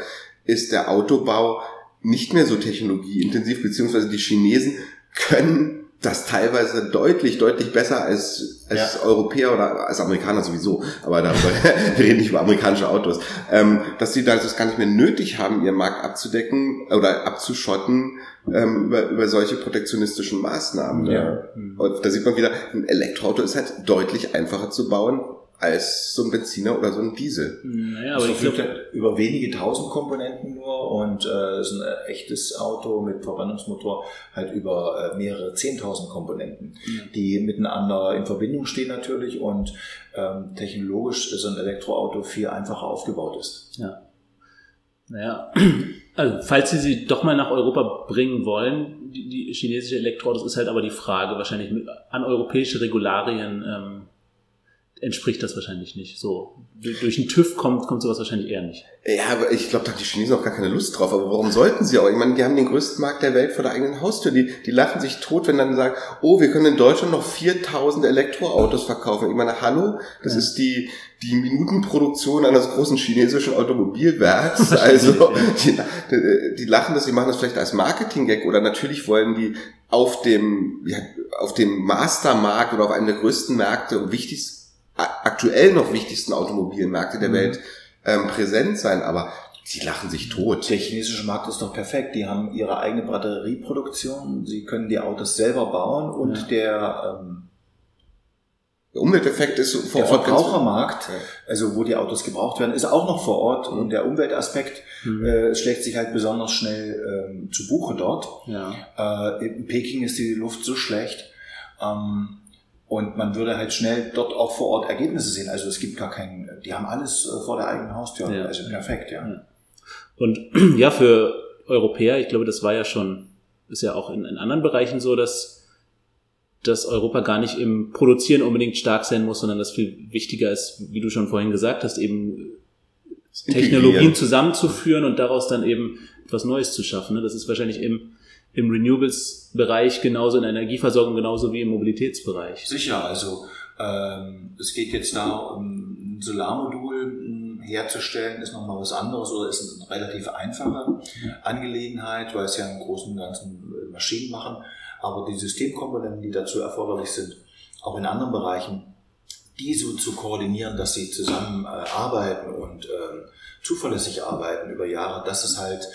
ist der Autobau nicht mehr so technologieintensiv, beziehungsweise die Chinesen können das teilweise deutlich, deutlich besser als, als Ja. Europäer oder als Amerikaner sowieso. Aber darüber, wir reden nicht über amerikanische Autos. Ähm, dass sie da das gar nicht mehr nötig haben, ihren Markt abzudecken oder abzuschotten ähm, über, über solche protektionistischen Maßnahmen. Ne? Ja. Und da sieht man wieder, ein Elektroauto ist halt deutlich einfacher zu bauen als so ein Benziner oder so ein Diesel. Naja, Aber aber ich glaube, halt über wenige tausend Komponenten nur und äh, ist ein äh, echtes Auto mit Verbrennungsmotor halt über äh, mehrere zehntausend Komponenten, die miteinander in Verbindung stehen natürlich und ähm, technologisch so ein Elektroauto viel einfacher aufgebaut ist. Ja. Naja, also falls sie sie doch mal nach Europa bringen wollen, die, die chinesische Elektroautos, ist halt aber die Frage, wahrscheinlich an europäische Regularien ähm, entspricht das wahrscheinlich nicht. So durch, den TÜV kommt, kommt sowas wahrscheinlich eher nicht. Ja, aber ich glaube, da haben die Chinesen auch gar keine Lust drauf. Aber warum sollten sie auch? Ich meine, die haben den größten Markt der Welt vor der eigenen Haustür. Die, die lachen sich tot, wenn dann sagen, oh, wir können in Deutschland noch 4000 Elektroautos verkaufen. Ich meine, hallo, das ist die, die Minutenproduktion eines großen chinesischen Automobilwerks. Also, die, die lachen das, die machen das vielleicht als Marketing-Gag oder natürlich wollen die auf dem, ja, auf dem Mastermarkt oder auf einem der größten Märkte und wichtigsten, aktuell noch wichtigsten Automobilmärkte der Mhm. Welt ähm, präsent sein, aber sie lachen sich tot. Der chinesische Markt ist doch perfekt. Die haben ihre eigene Batterieproduktion, sie können die Autos selber bauen und Ja. der ähm, Der Umwelteffekt ist vor Der Ort ganz- Verbrauchermarkt, also wo die Autos gebraucht werden, ist auch noch vor Ort Mhm. und der Umweltaspekt Mhm. äh, schlägt sich halt besonders schnell ähm, zu Buche dort. Ja. Äh, in Peking ist die Luft so schlecht ähm, und man würde halt schnell dort auch vor Ort Ergebnisse sehen. Also es gibt gar keinen, die haben alles äh, vor der eigenen Haustür, Ja. also perfekt, ja. Ja. Und ja, für Europäer, ich glaube, das war ja schon, ist ja auch in, in anderen Bereichen so, dass, dass Europa gar nicht im Produzieren unbedingt stark sein muss, sondern dass viel wichtiger ist, wie du schon vorhin gesagt hast, eben Technologien zusammenzuführen und daraus dann eben etwas Neues zu schaffen. ne? Das ist wahrscheinlich im, im Renewables-Bereich genauso, in der Energieversorgung genauso wie im Mobilitätsbereich. Sicher, also ähm, es geht jetzt da um ein Solarmodul mh, herzustellen, ist nochmal was anderes oder ist eine relativ einfache Angelegenheit, weil es ja im Großen und Ganzen äh, Maschinen machen. Aber die Systemkomponenten, die dazu erforderlich sind, auch in anderen Bereichen, die so zu koordinieren, dass sie zusammen äh, arbeiten und ähm, zuverlässig arbeiten über Jahre, das ist halt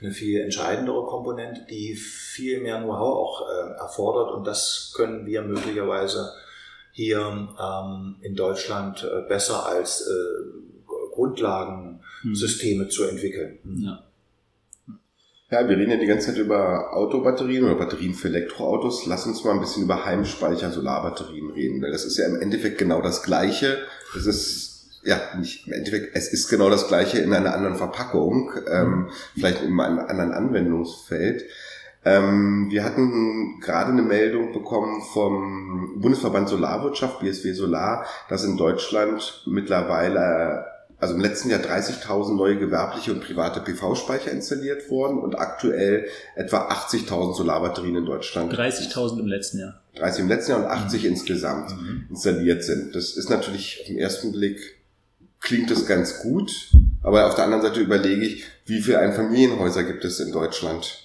eine viel entscheidendere Komponente, die viel mehr Know-how auch äh, erfordert und das können wir möglicherweise hier ähm, in Deutschland äh, besser als äh, Grundlagensysteme zu entwickeln. Ja. Ja, wir reden ja die ganze Zeit über Autobatterien oder Batterien für Elektroautos. Lass uns mal ein bisschen über Heimspeicher, Solarbatterien reden, weil das ist ja im Endeffekt genau das Gleiche. Es ist, ja, nicht im Endeffekt, es ist genau das Gleiche in einer anderen Verpackung, ähm, vielleicht in einem anderen Anwendungsfeld. Ähm, wir hatten gerade eine Meldung bekommen vom Bundesverband Solarwirtschaft, BSW Solar, dass in Deutschland mittlerweile also im letzten Jahr 30.000 neue gewerbliche und private PV-Speicher installiert worden und aktuell etwa 80.000 Solarbatterien in Deutschland. 30.000 im letzten Jahr. 30 im letzten Jahr und 80 insgesamt Mhm. installiert sind. Das ist natürlich auf den ersten Blick klingt das ganz gut, aber auf der anderen Seite überlege ich, wie viele Einfamilienhäuser gibt es in Deutschland?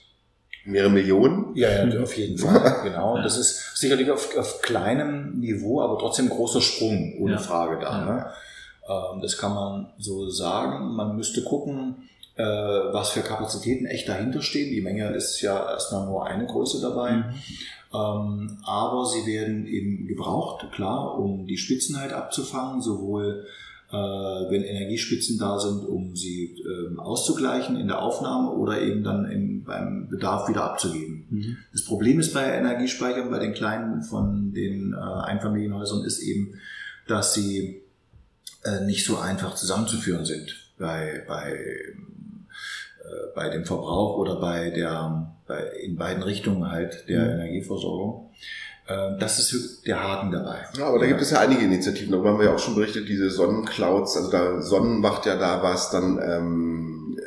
Mehrere Millionen? Ja, ja, auf jeden Fall, genau. Das ist sicherlich auf, auf kleinem Niveau, aber trotzdem großer Sprung, ohne Ja. Frage da. Ja. Ne? Ähm, das kann man so sagen. Man müsste gucken, äh, was für Kapazitäten echt dahinter stehen. Die Menge ist ja erstmal nur eine Größe dabei. Mhm. Ähm, aber sie werden eben gebraucht, klar, um die Spitzen halt abzufangen, sowohl äh, wenn Energiespitzen da sind, um sie ähm, auszugleichen in der Aufnahme oder eben dann im, beim Bedarf wieder abzugeben. Mhm. Das Problem ist bei Energiespeichern, bei den kleinen von den äh, Einfamilienhäusern, ist eben, dass sie äh, nicht so einfach zusammenzuführen sind. Bei, bei ähm, bei dem Verbrauch oder bei der, bei, in beiden Richtungen halt der Mhm. Energieversorgung. Äh, das ist der Haken dabei. Ja, aber da gibt es ja einige Initiativen. Darüber haben wir ja auch schon berichtet, diese Sonnenclouds. Also da Sonnen macht ja da was, dann ähm,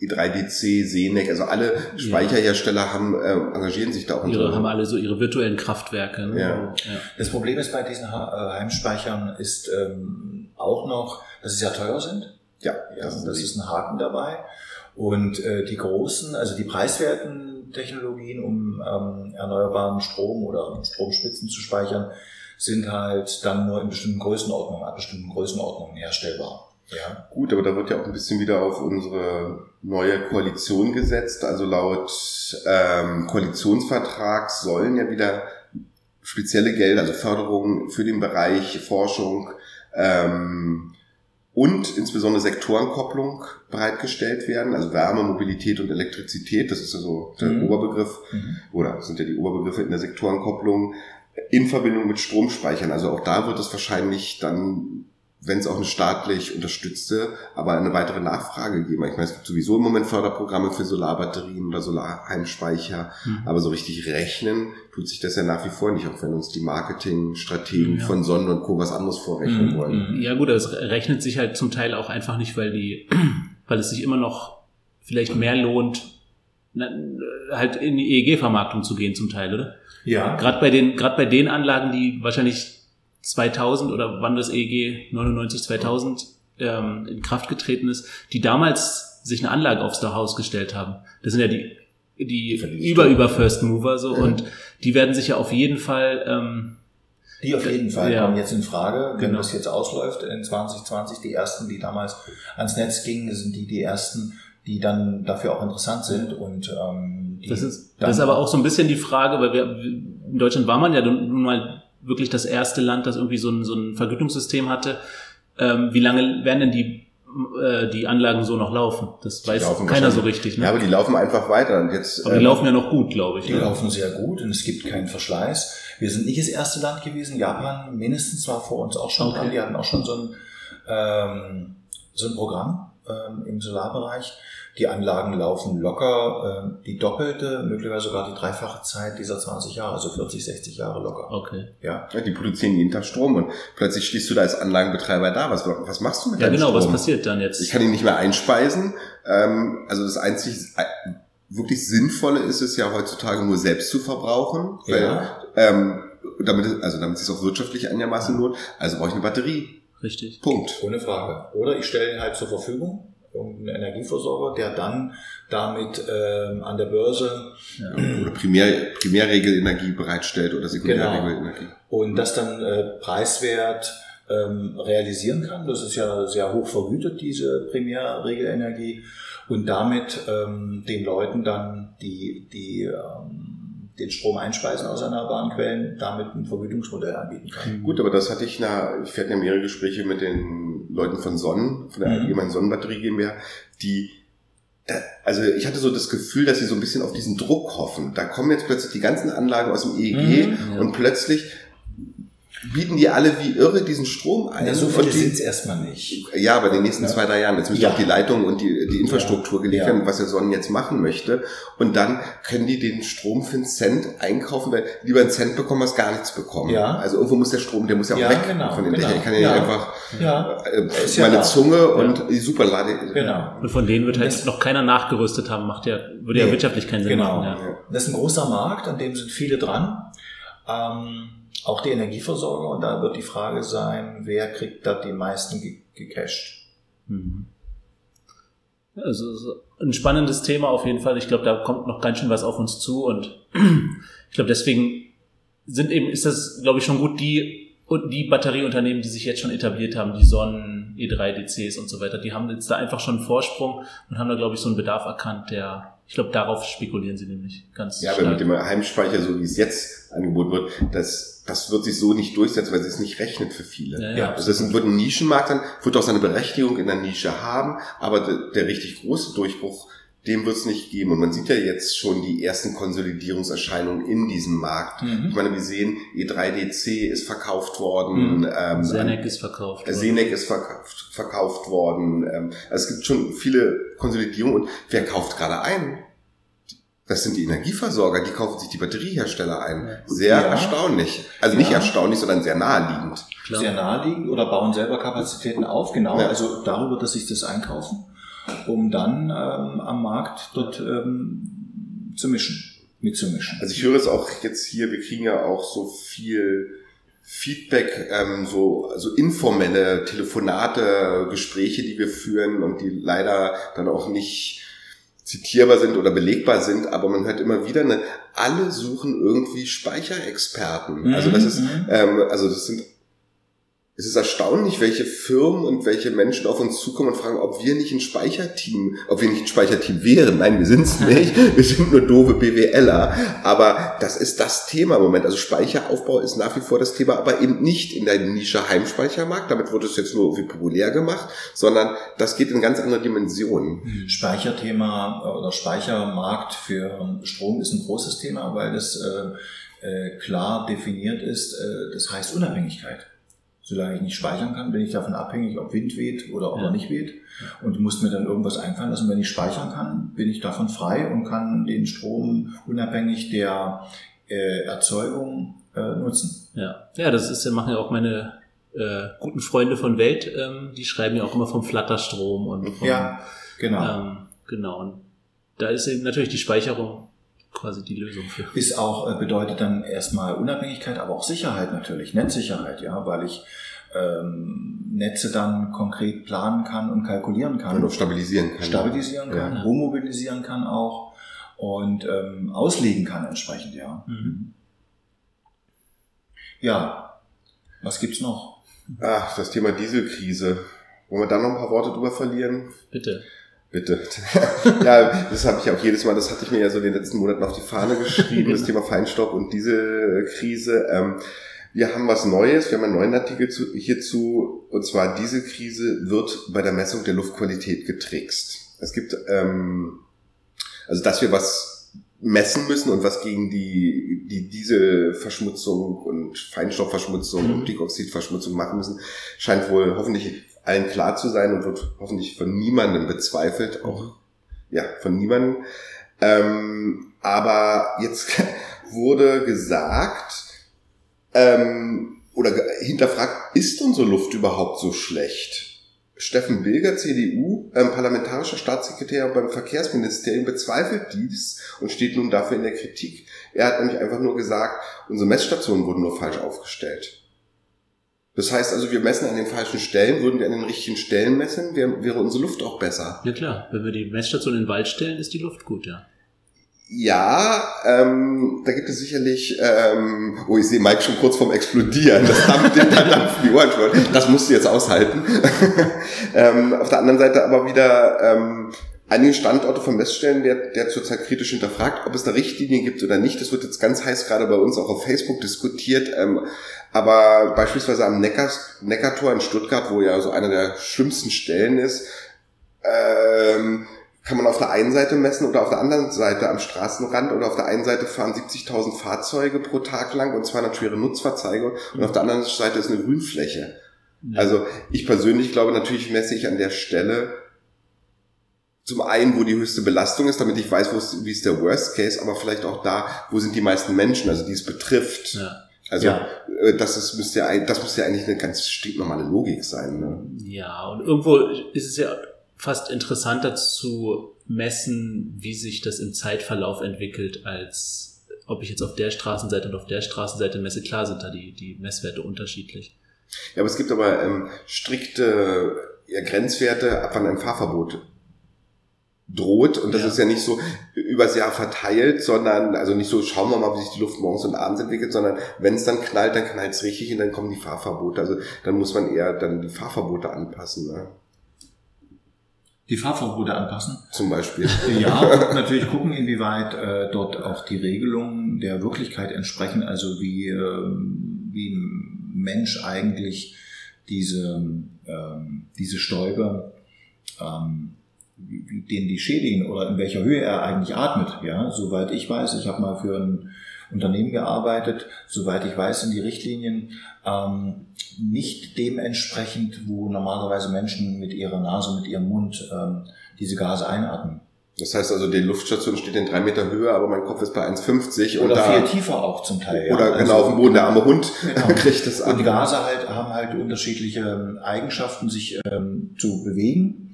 i3DC, Senec, also alle Speicherhersteller haben ähm, engagieren sich da auch. Ihre, haben alle so ihre virtuellen Kraftwerke. Ne? Ja. Das Problem ist bei diesen äh, Heimspeichern ist ähm, auch noch, dass sie sehr teuer sind. ja, Ja, das, das, ist ist ein Haken dabei. Und äh, die großen, also die preiswerten Technologien, um ähm, erneuerbaren Strom oder Stromspitzen zu speichern, sind halt dann nur in bestimmten Größenordnungen, ab bestimmten Größenordnungen herstellbar. Ja. Gut, aber da wird ja auch ein bisschen wieder auf unsere neue Koalition gesetzt. Also laut ähm, Koalitionsvertrag sollen ja wieder spezielle Gelder, also Förderungen für den Bereich Forschung ähm, und insbesondere Sektorenkopplung bereitgestellt werden. Also Wärme, Mobilität und Elektrizität, das ist ja so der Mhm. Oberbegriff Mhm. oder sind ja die Oberbegriffe in der Sektorenkopplung in Verbindung mit Stromspeichern. Also auch da wird es wahrscheinlich dann, wenn es auch eine staatlich unterstützte, aber eine weitere Nachfrage geben. Ich meine, es gibt sowieso im Moment Förderprogramme für Solarbatterien oder Solarheimspeicher, Mhm. aber so richtig rechnen tut sich das ja nach wie vor nicht, auch wenn uns die Marketingstrategen Ja. von Sonnen und Co. was anderes vorrechnen Mhm. wollen. Mhm. Ja gut, das rechnet sich halt zum Teil auch einfach nicht, weil die, weil es sich immer noch vielleicht mehr lohnt, halt in die EEG-Vermarktung zu gehen zum Teil, oder? Ja. Gerade bei den, gerade bei den Anlagen, die wahrscheinlich 2000 oder wann das EEG 99 2000 ähm, in Kraft getreten ist, die damals sich eine Anlage aufs Haus gestellt haben. Das sind ja die die über über First Mover so Ja. und die werden sich ja auf jeden Fall ähm, Die auf jeden Fall Ja. kommen jetzt in Frage, wenn Genau. das jetzt ausläuft in 2020. Die ersten, die damals ans Netz gingen, sind die die ersten, die dann dafür auch interessant sind und ähm, die Das ist, das ist aber auch so ein bisschen die Frage, weil wir in Deutschland war man ja nun mal wirklich das erste Land, das irgendwie so ein, so ein Vergütungssystem hatte. Ähm, wie lange werden denn die, äh, die Anlagen so noch laufen? Das weiß laufen keiner so richtig. Ne? Ja, aber die laufen einfach weiter. Und jetzt, aber die ähm, laufen ja noch gut, glaube ich. Die ne? laufen sehr gut und es gibt keinen Verschleiß. Wir sind nicht das erste Land gewesen. Japan mindestens war vor uns auch schon Okay. dran. Die hatten auch schon so ein, ähm, so ein Programm ähm, im Solarbereich. Die Anlagen laufen locker, ähm, die doppelte, möglicherweise sogar die dreifache Zeit dieser 20 Jahre, also 40, 60 Jahre locker. Okay. Ja. Ja, die produzieren jeden Tag Strom und plötzlich stehst du da als Anlagenbetreiber da. Was, was machst du mit Ja, deinem genau, Strom? was passiert dann jetzt? Ich kann ihn nicht mehr einspeisen. Ähm, also das einzig äh, wirklich Sinnvolle ist es ja heutzutage nur selbst zu verbrauchen. Weil, Ja. ähm, damit, es- also damit es sich auch wirtschaftlich einigermaßen lohnt. Also brauche ich eine Batterie. Richtig. Punkt. Ohne Frage. Oder ich stelle ihn halt zur Verfügung, irgendeinen Energieversorger, der dann damit ähm, an der Börse Ja. Oder Primär, Primärregelenergie bereitstellt oder Sekundärregelenergie. und das dann äh, preiswert ähm, realisieren kann. Das ist ja sehr hoch vergütet, diese Primärregelenergie. Und damit ähm, den Leuten dann, die, die ähm, den Strom einspeisen aus erneuerbaren Quellen, damit ein Vergütungsmodell anbieten kann. Gut, aber das hatte ich na, ich hatte ja mehrere Gespräche mit den Leuten von Sonnen, von der Mhm. allgemeinen Sonnenbatterie GmbH, die also ich hatte so das Gefühl, dass sie so ein bisschen auf diesen Druck hoffen. Da kommen jetzt plötzlich die ganzen Anlagen aus dem EEG Mhm, ja. und plötzlich bieten die alle wie irre diesen Strom ein. Ja, so viele sind es erstmal nicht. Ja, aber in den nächsten Ja. zwei, drei Jahren. Jetzt müssen Ja. auch die Leitung und die, die Infrastruktur Ja. gelegt Ja. werden, was der Sonnen jetzt machen möchte. Und dann können die den Strom für einen Cent einkaufen, weil lieber einen Cent bekommen als gar nichts bekommen. Ja. Also irgendwo muss der Strom, der muss ja auch Ja, weg genau, von den genau. Dächern. Ich kann ja, Ja. nicht einfach Ja, äh, ist ja meine. Zunge und die Superlade. genau. Und von denen wird halt Das- noch keiner nachgerüstet haben, macht ja, würde ja Nee, wirtschaftlich keinen Sinn genau. machen. Ja. Ja. Das ist ein großer Markt, an dem sind viele dran. Ähm, auch die Energieversorger. Und da wird die Frage sein, wer kriegt da die meisten ge gecasht? Mhm. Also so ein spannendes Thema auf jeden Fall. Ich glaube, da kommt noch ganz schön was auf uns zu und ich glaube, deswegen sind eben, ist das, glaube ich, schon gut, die und die Batterieunternehmen, die sich jetzt schon etabliert haben, die Sonnen, E3, DCs und so weiter, die haben jetzt da einfach schon einen Vorsprung und haben da, glaube ich, so einen Bedarf erkannt, der, ich glaube, darauf spekulieren sie nämlich ganz Ja, aber stark. mit dem Heimspeicher, so wie es jetzt angeboten wird, das, das wird sich so nicht durchsetzen, weil es nicht rechnet für viele. Ja, Ja. Also das wird ein Nischenmarkt sein, wird auch seine Berechtigung in der Nische haben, aber der, der richtig große Durchbruch, dem wird es nicht geben. Und man sieht ja jetzt schon die ersten Konsolidierungserscheinungen in diesem Markt. Ich meine, wir sehen, E E3DC ist verkauft worden, Mhm. ähm, Senec ist verkauft. äh, Senec ist verkauft, verkauft worden. Ähm, also es gibt schon viele Konsolidierung und wer kauft gerade ein? Das sind die Energieversorger, die kaufen sich die Batteriehersteller ein. Sehr Ja. erstaunlich. Also nicht Ja. erstaunlich, sondern sehr naheliegend. Klar. sehr naheliegend oder bauen selber Kapazitäten auf, genau, Ja. also darüber, dass sich das einkaufen, um dann ähm, am Markt dort ähm, zu mischen, mitzumischen. Also ich höre es auch jetzt hier, wir kriegen ja auch so viel Feedback, ähm, so also informelle Telefonate, Gespräche, die wir führen und die leider dann auch nicht zitierbar sind oder belegbar sind, aber man hört immer wieder, ne, alle suchen irgendwie Speicherexperten. Also das ist, Mhm. ähm, also das sind es ist erstaunlich, welche Firmen und welche Menschen auf uns zukommen und fragen, ob wir nicht ein Speicherteam, ob wir nicht ein Speicherteam wären. Nein, wir sind es nicht. Wir sind nur doofe BWLer. Aber das ist das Thema im Moment. Also Speicheraufbau ist nach wie vor das Thema, aber eben nicht in der Nische Heimspeichermarkt. Damit wird es jetzt nur irgendwie populär gemacht, sondern das geht in ganz andere Dimensionen. Speicherthema oder Speichermarkt für Strom ist ein großes Thema, weil das äh, äh, klar definiert ist. Äh, das heißt Unabhängigkeit. Solange ich nicht speichern kann, bin ich davon abhängig, ob Wind weht oder ob Ja. er nicht weht. Und muss mir dann irgendwas einfallen lassen. Wenn ich speichern kann, bin ich davon frei und kann den Strom unabhängig der äh, Erzeugung äh, nutzen. Ja, ja, das ist ja machen ja auch meine äh, guten Freunde von Welt. Ähm, die schreiben ja auch immer vom Flatterstrom und vom, genau. ähm, genau. Und da ist eben natürlich die Speicherung quasi die Lösung für. Ist auch, äh, bedeutet dann erstmal Unabhängigkeit, aber auch Sicherheit natürlich, Netzsicherheit, ja, weil ich ähm, Netze dann konkret planen kann und kalkulieren kann, Und auch stabilisieren kann. stabilisieren kann, Ja. homobilisieren kann auch und ähm, auslegen kann entsprechend, ja. Mhm. Ja, was gibt's noch? Ach, das Thema Dieselkrise. Wollen wir da noch ein paar Worte drüber verlieren? Bitte. Bitte. ja, das habe ich auch jedes Mal, das hatte ich mir ja so in den letzten Monaten auf die Fahne geschrieben, das Thema Feinstaub und diese Krise. Ähm, wir haben was Neues, wir haben einen neuen Artikel zu, hierzu, und zwar diese Krise wird bei der Messung der Luftqualität getrickst. Es gibt, ähm, also dass wir was messen müssen und was gegen die, die Dieselverschmutzung und Feinstaubverschmutzung Mhm. und Stickoxidverschmutzung machen müssen, scheint wohl hoffentlich allen klar zu sein und wird hoffentlich von niemandem bezweifelt, auch ja, von niemandem. Ähm, aber jetzt wurde gesagt ähm, oder hinterfragt, ist unsere Luft überhaupt so schlecht? Steffen Bilger, CDU, ähm, parlamentarischer Staatssekretär beim Verkehrsministerium, bezweifelt dies und steht nun dafür in der Kritik. Er hat nämlich einfach nur gesagt, unsere Messstationen wurden nur falsch aufgestellt. Das heißt also, wir messen an den falschen Stellen, würden wir an den richtigen Stellen messen, wäre, wäre unsere Luft auch besser. Ja klar, wenn wir die Messstation in den Wald stellen, ist die Luft gut, ja. Ja, ähm, da gibt es sicherlich, ähm, oh, ich sehe Mike schon kurz vorm Explodieren, das dampft dann dampfen die Ohren schon. Das musst du jetzt aushalten. ähm, auf der anderen Seite aber wieder ähm, einige Standorte von Messstellen, der, der zurzeit kritisch hinterfragt, ob es da Richtlinien gibt oder nicht. Das wird jetzt ganz heiß gerade bei uns auch auf Facebook diskutiert. Ähm, aber beispielsweise am Neckar, Neckartor in Stuttgart, wo ja so eine der schlimmsten Stellen ist, ähm, kann man auf der einen Seite messen oder auf der anderen Seite am Straßenrand oder auf der einen Seite fahren 70.000 Fahrzeuge pro Tag lang und 200 schwere Nutzfahrzeuge und auf der anderen Seite ist eine Grünfläche. Also ich persönlich glaube natürlich messe ich an der Stelle zum einen, wo die höchste Belastung ist, damit ich weiß, wo ist, wie ist der Worst Case, aber vielleicht auch da, wo sind die meisten Menschen, also die es betrifft. Ja. Also Ja. äh, das ist, müsste ja, das müsste ja eigentlich eine ganz stinknormale Logik sein. Ne? Ja, und irgendwo ist es ja fast interessanter zu messen, wie sich das im Zeitverlauf entwickelt, als ob ich jetzt auf der Straßenseite und auf der Straßenseite messe. Klar sind da die, die Messwerte unterschiedlich. Ja, aber es gibt aber ähm, strikte ja, Grenzwerte, ab wann ein Fahrverbot droht. Und das Ja. ist ja nicht so übers Jahr verteilt, sondern, also nicht so, schauen wir mal, wie sich die Luft morgens und abends entwickelt, sondern wenn es dann knallt, dann knallt es richtig und dann kommen die Fahrverbote. Also dann muss man eher dann die Fahrverbote anpassen, ne? Die Fahrverbote anpassen. zum Beispiel. Ja, und natürlich gucken, inwieweit äh, dort auch die Regelungen der Wirklichkeit entsprechen, also wie, ähm, wie ein Mensch eigentlich diese, ähm, diese Stäube ähm, wie, wie den die schädigen oder in welcher Höhe er eigentlich atmet. Ja, soweit ich weiß, ich habe mal für ein Unternehmen gearbeitet, soweit ich weiß, sind die Richtlinien ähm, nicht dementsprechend, wo normalerweise Menschen mit ihrer Nase, mit ihrem Mund ähm, diese Gase einatmen. Das heißt also, die Luftstation steht in drei Meter Höhe, aber mein Kopf ist bei 1,50 oder da, viel tiefer auch zum Teil. Oder ja. genau also, auf dem Boden, der arme Hund genau. kriegt das an. Und die Gase halt, haben halt unterschiedliche ähm, Eigenschaften, sich ähm, zu bewegen.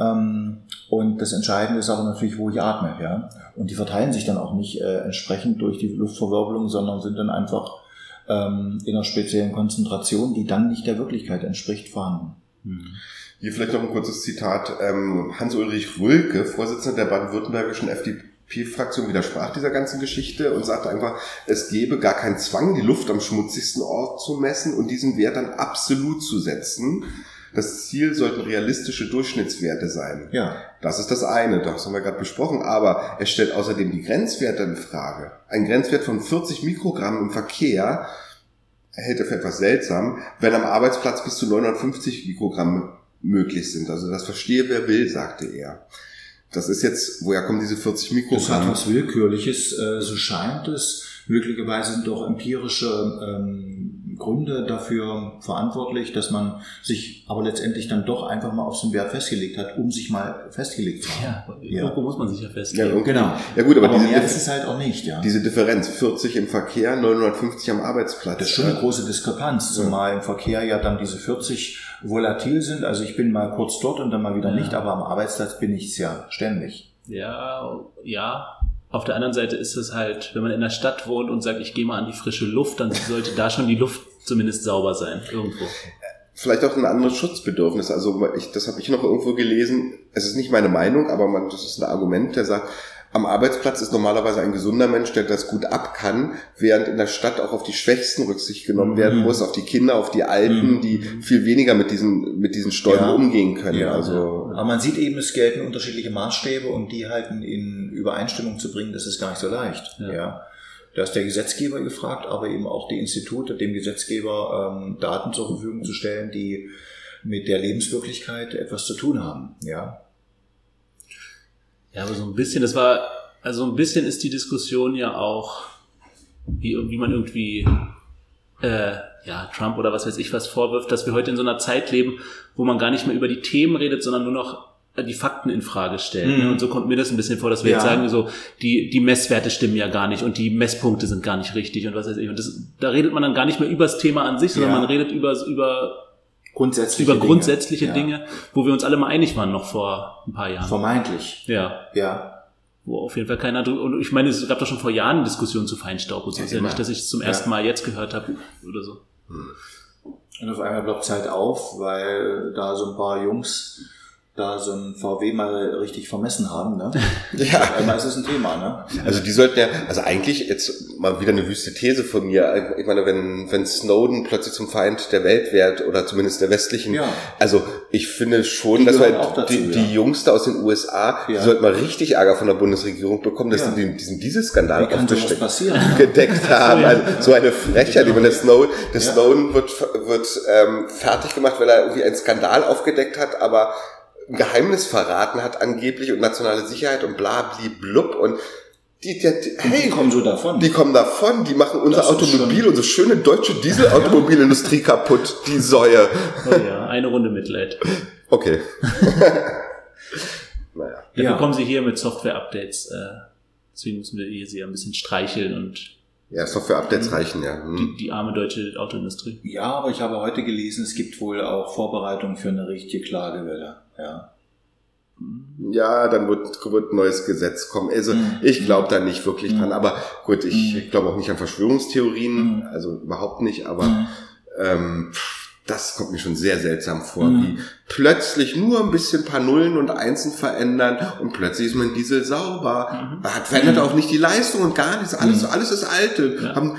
Ähm, und das Entscheidende ist aber natürlich, wo ich atme. Ja? Und die verteilen sich dann auch nicht äh, entsprechend durch die Luftverwirbelung, sondern sind dann einfach ähm, in einer speziellen Konzentration, die dann nicht der Wirklichkeit entspricht, vorhanden. Hm. Hier vielleicht noch ein kurzes Zitat. Ähm, Hans-Ulrich Rülke, Vorsitzender der baden-württembergischen FDP-Fraktion, widersprach dieser ganzen Geschichte und sagte einfach, es gebe gar keinen Zwang, die Luft am schmutzigsten Ort zu messen und diesen Wert dann absolut zu setzen. Das Ziel sollten realistische Durchschnittswerte sein. Ja. Das ist das eine, das haben wir gerade besprochen. Aber er stellt außerdem die Grenzwerte in Frage. Ein Grenzwert von 40 Mikrogramm im Verkehr hält er für etwas seltsam, wenn am Arbeitsplatz bis zu 950 Mikrogramm möglich sind. Also das verstehe wer will, sagte er. Das ist jetzt, woher kommen diese 40 Mikrogramm? Das hat was Willkürliches, äh, so scheint es. Möglicherweise sind auch empirische ähm, Gründe dafür verantwortlich, dass man sich aber letztendlich dann doch einfach mal auf so einen Wert festgelegt hat, um sich mal festgelegt zu haben. Ja, irgendwo muss man sich ja festlegen. Ja, genau. Ja gut, aber, aber diese mehr ist es halt auch nicht. Ja. Diese Differenz, 40 im Verkehr, 950 am Arbeitsplatz. Das ist schon eine große Diskrepanz, zumal im Verkehr ja dann diese 40 volatil sind. Also ich bin mal kurz dort und dann mal wieder ja. nicht, aber am Arbeitsplatz bin ich es ja ständig. Ja, ja. Auf der anderen Seite ist es halt, wenn man in der Stadt wohnt und sagt, ich gehe mal an die frische Luft, dann sollte da schon die Luft zumindest sauber sein, irgendwo. Vielleicht auch ein anderes Schutzbedürfnis. Also ich, das habe ich noch irgendwo gelesen. Es ist nicht meine Meinung, aber man, das ist ein Argument, der sagt, am Arbeitsplatz ist normalerweise ein gesunder Mensch, der das gut ab kann, während in der Stadt auch auf die Schwächsten Rücksicht genommen werden mhm. muss, auf die Kinder, auf die Alten, mhm. die viel weniger mit diesen, mit diesen Stäuben ja. umgehen können. Ja, also, Aber man sieht eben, es gelten unterschiedliche Maßstäbe und die halt in Übereinstimmung zu bringen, das ist gar nicht so leicht. Ja. Da ist der Gesetzgeber gefragt, aber eben auch die Institute, dem Gesetzgeber ähm, Daten zur Verfügung zu stellen, die mit der Lebenswirklichkeit etwas zu tun haben. Ja. Ja, aber so ein bisschen, das war, also ein bisschen ist die Diskussion ja auch, wie, wie man irgendwie, äh, ja, Trump oder was weiß ich was vorwirft, dass wir heute in so einer Zeit leben, wo man gar nicht mehr über die Themen redet, sondern nur noch die Fakten in Frage stellen. Mhm. Und so kommt mir das ein bisschen vor, dass wir ja. jetzt sagen, so, die, die Messwerte stimmen ja gar nicht und die Messpunkte sind gar nicht richtig und was weiß ich. Und das, da redet man dann gar nicht mehr über das Thema an sich, sondern ja. man redet über, über grundsätzliche über grundsätzliche Dinge, Dinge wo wir uns alle mal einig waren noch vor ein paar Jahren. Vermeintlich. Ja. Ja. Wo auf jeden Fall keiner und ich meine, es gab doch schon vor Jahren Diskussionen zu Feinstaub und so. Ja, ist ja nicht, dass ich es zum ersten Mal jetzt gehört habe oder so. Und auf einmal ploppt es halt auf, weil da so ein paar Jungs da so ein VW mal richtig vermessen haben. Ne? ja. Einmal ist es ein Thema. Ne? Also die sollten ja, also eigentlich jetzt mal wieder eine wüste These von mir. Ich meine, wenn, wenn Snowden plötzlich zum Feind der Welt wird oder zumindest der westlichen, ja. also ich finde schon, die dass wir dazu, die, ja. die Jungs da aus den USA, ja. die sollten mal richtig Ärger von der Bundesregierung bekommen, dass ja. sie diesen Dieselskandal gedeckt haben. Also so eine Frechheit, die man der Snowden, der Snowden wird, wird ähm, fertig gemacht, weil er irgendwie einen Skandal aufgedeckt hat, aber ein Geheimnis verraten hat angeblich und nationale Sicherheit und bla bli blub und die, die, die, hey, die kommen so davon. Die kommen davon, die machen unser Automobil, unsere schöne deutsche Dieselautomobilindustrie kaputt, die Säue. Oh ja, eine Runde Mitleid. Okay. naja. Dafür ja. kommen sie hier mit Software-Updates. Äh, deswegen müssen wir hier sie ein bisschen streicheln und ja, Software-Updates reichen, ja. Hm. Die, die arme deutsche Autoindustrie. Ja, aber ich habe heute gelesen, es gibt wohl auch Vorbereitungen für eine richtige Klagewelle. Ja. Ja, dann wird, wird ein neues Gesetz kommen. Also mhm. ich glaube da nicht wirklich dran. Mhm. Aber gut, ich, ich mhm. glaube auch nicht an Verschwörungstheorien, mhm. also überhaupt nicht, aber mhm. ähm, das kommt mir schon sehr seltsam vor, mhm. wie plötzlich nur ein bisschen paar Nullen und Einsen verändern und plötzlich ist mein Diesel sauber. Mhm. Hat verändert auch nicht die Leistung und gar nichts. Alles, alles ist alte. Ja. Haben,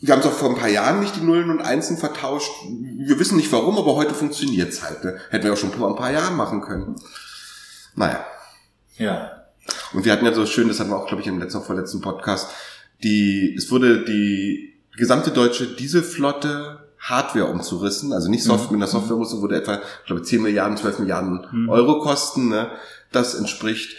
wir haben es auch vor ein paar Jahren nicht die Nullen und Einsen vertauscht. Wir wissen nicht warum, aber heute funktioniert es halt. Ne? Hätten wir auch schon vor ein paar Jahren machen können. Naja. Ja. Und wir hatten ja so schön, das hatten wir auch, glaube ich, im letzten, vorletzten Podcast, die, es wurde die gesamte deutsche Dieselflotte Hardware umzurissen, also nicht Software, mit einer Softwarerüstung würde etwa, ich glaube, 10 Milliarden, 12 Milliarden Euro kosten. Ne? Das entspricht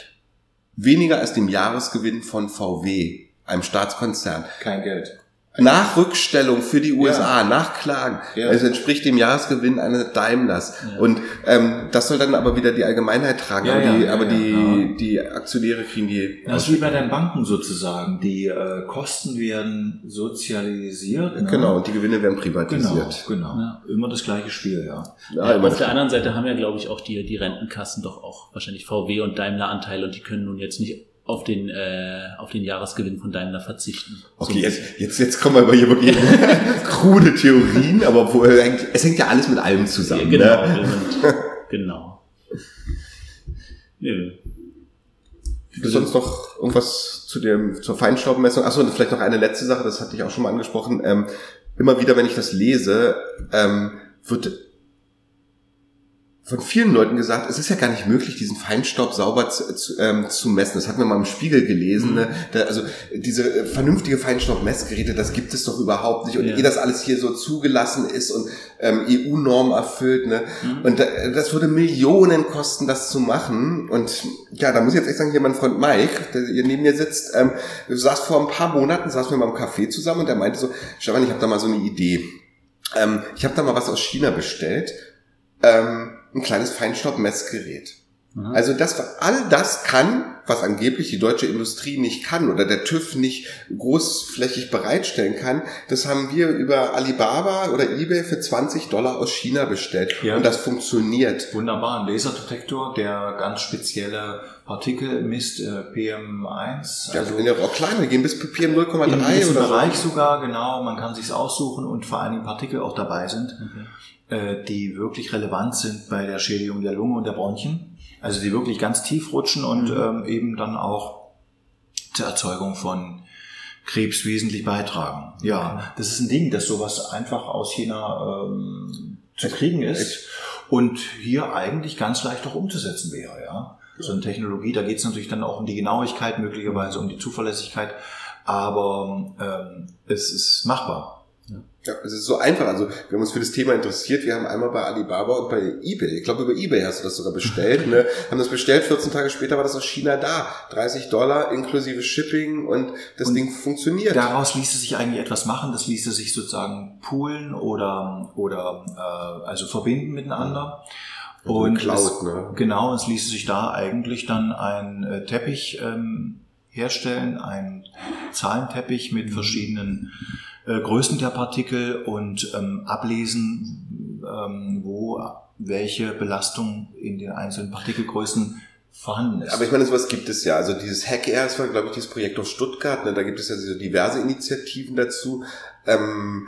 weniger als dem Jahresgewinn von VW, einem Staatskonzern. Kein Geld. Nach Rückstellung für die USA, nach Klagen. Ja. Es entspricht dem Jahresgewinn eines Daimlers. Und ähm, das soll dann aber wieder die Allgemeinheit tragen. Ja, aber ja, die, ja, aber ja, die, ja. die Aktionäre kriegen die. Das ist wie bei den Banken sozusagen. Die äh, Kosten werden sozialisiert. Ne? Genau, und die Gewinne werden Genau, privatisiert. genau. Ja. Immer das gleiche Spiel, ja. Ja, Auf der anderen Seite haben ja, glaube ich, auch die, die Rentenkassen doch auch wahrscheinlich VW und Daimler Anteile und die können nun jetzt nicht auf den, äh, auf den Jahresgewinn von Daimler verzichten. Okay, jetzt, jetzt, jetzt kommen wir aber hier wirklich krude Theorien, aber wo, eigentlich- es hängt ja alles mit allem zusammen. Ja, genau. Ne? genau. Nö. Gibt es sonst noch irgendwas zu dem, zur Feinstaubmessung? Achso, und vielleicht noch eine letzte Sache, das hatte ich auch schon mal angesprochen. Ähm, immer wieder, wenn ich das lese, ähm, wird von vielen Leuten gesagt, es ist ja gar nicht möglich, diesen Feinstaub sauber zu, zu, ähm, zu messen. Das hatten wir mal im Spiegel gelesen. Ne? Da, also diese äh, vernünftige Feinstaubmessgeräte, das gibt es doch überhaupt nicht. Und Ja. ehe das alles hier so zugelassen ist und ähm, EU-Norm erfüllt, ne? Und da, das würde Millionen kosten, das zu machen. Und ja, da muss ich jetzt echt sagen, hier mein Freund Mike, der hier neben mir sitzt, ähm, saß vor ein paar Monaten, saßen wir mal im Café zusammen und der meinte so, Stefan, ich habe da mal so eine Idee. Ähm, ich habe da mal was aus China bestellt. Ähm, ein kleines Feinstaubmessgerät. Aha. Also das, all das kann, was angeblich die deutsche Industrie nicht kann oder der TÜV nicht großflächig bereitstellen kann, das haben wir über Alibaba oder eBay für 20 Dollar aus China bestellt. Ja. Und das funktioniert. Wunderbar, ein Laserdetektor, der ganz spezielle Partikel misst, äh, PM1. Ja, also in der auch klein, wir gehen bis PM in 0,3 diesem oder Bereich sogar, genau, man kann sich's aussuchen und vor allen Dingen Partikel auch dabei sind, äh, die wirklich relevant sind bei der Schädigung der Lunge und der Bronchien. Also die wirklich ganz tief rutschen und ähm, eben dann auch zur Erzeugung von Krebs wesentlich beitragen. Ja, das ist ein Ding, dass sowas einfach aus China ähm, zu kriegen ist und hier eigentlich ganz leicht auch umzusetzen wäre, ja. So eine Technologie, da geht es natürlich dann auch um die Genauigkeit, möglicherweise um die Zuverlässigkeit, aber ähm, es ist machbar. Ja, es ist so einfach. Also wir haben uns für das Thema interessiert. Wir haben einmal bei Alibaba und bei eBay, ich glaube über eBay hast du das sogar bestellt, ne? haben das bestellt, 14 Tage später war das aus China da. 30 Dollar inklusive Shipping und das Und Ding funktioniert. Daraus ließe sich eigentlich etwas machen, das ließe sich sozusagen poolen oder, oder äh, also verbinden miteinander. Und Und Cloud, es, ne? genau, es ließe sich da eigentlich dann ein äh, Teppich ähm, herstellen, ein Zahlenteppich mit verschiedenen äh, Größen der Partikel und ähm, ablesen, ähm, wo welche Belastung in den einzelnen Partikelgrößen vorhanden ist. Aber ich meine, sowas gibt es ja. Also dieses Hack Air, war, glaube ich, dieses Projekt aus Stuttgart. Ne? Da gibt es ja so diverse Initiativen dazu. Ähm,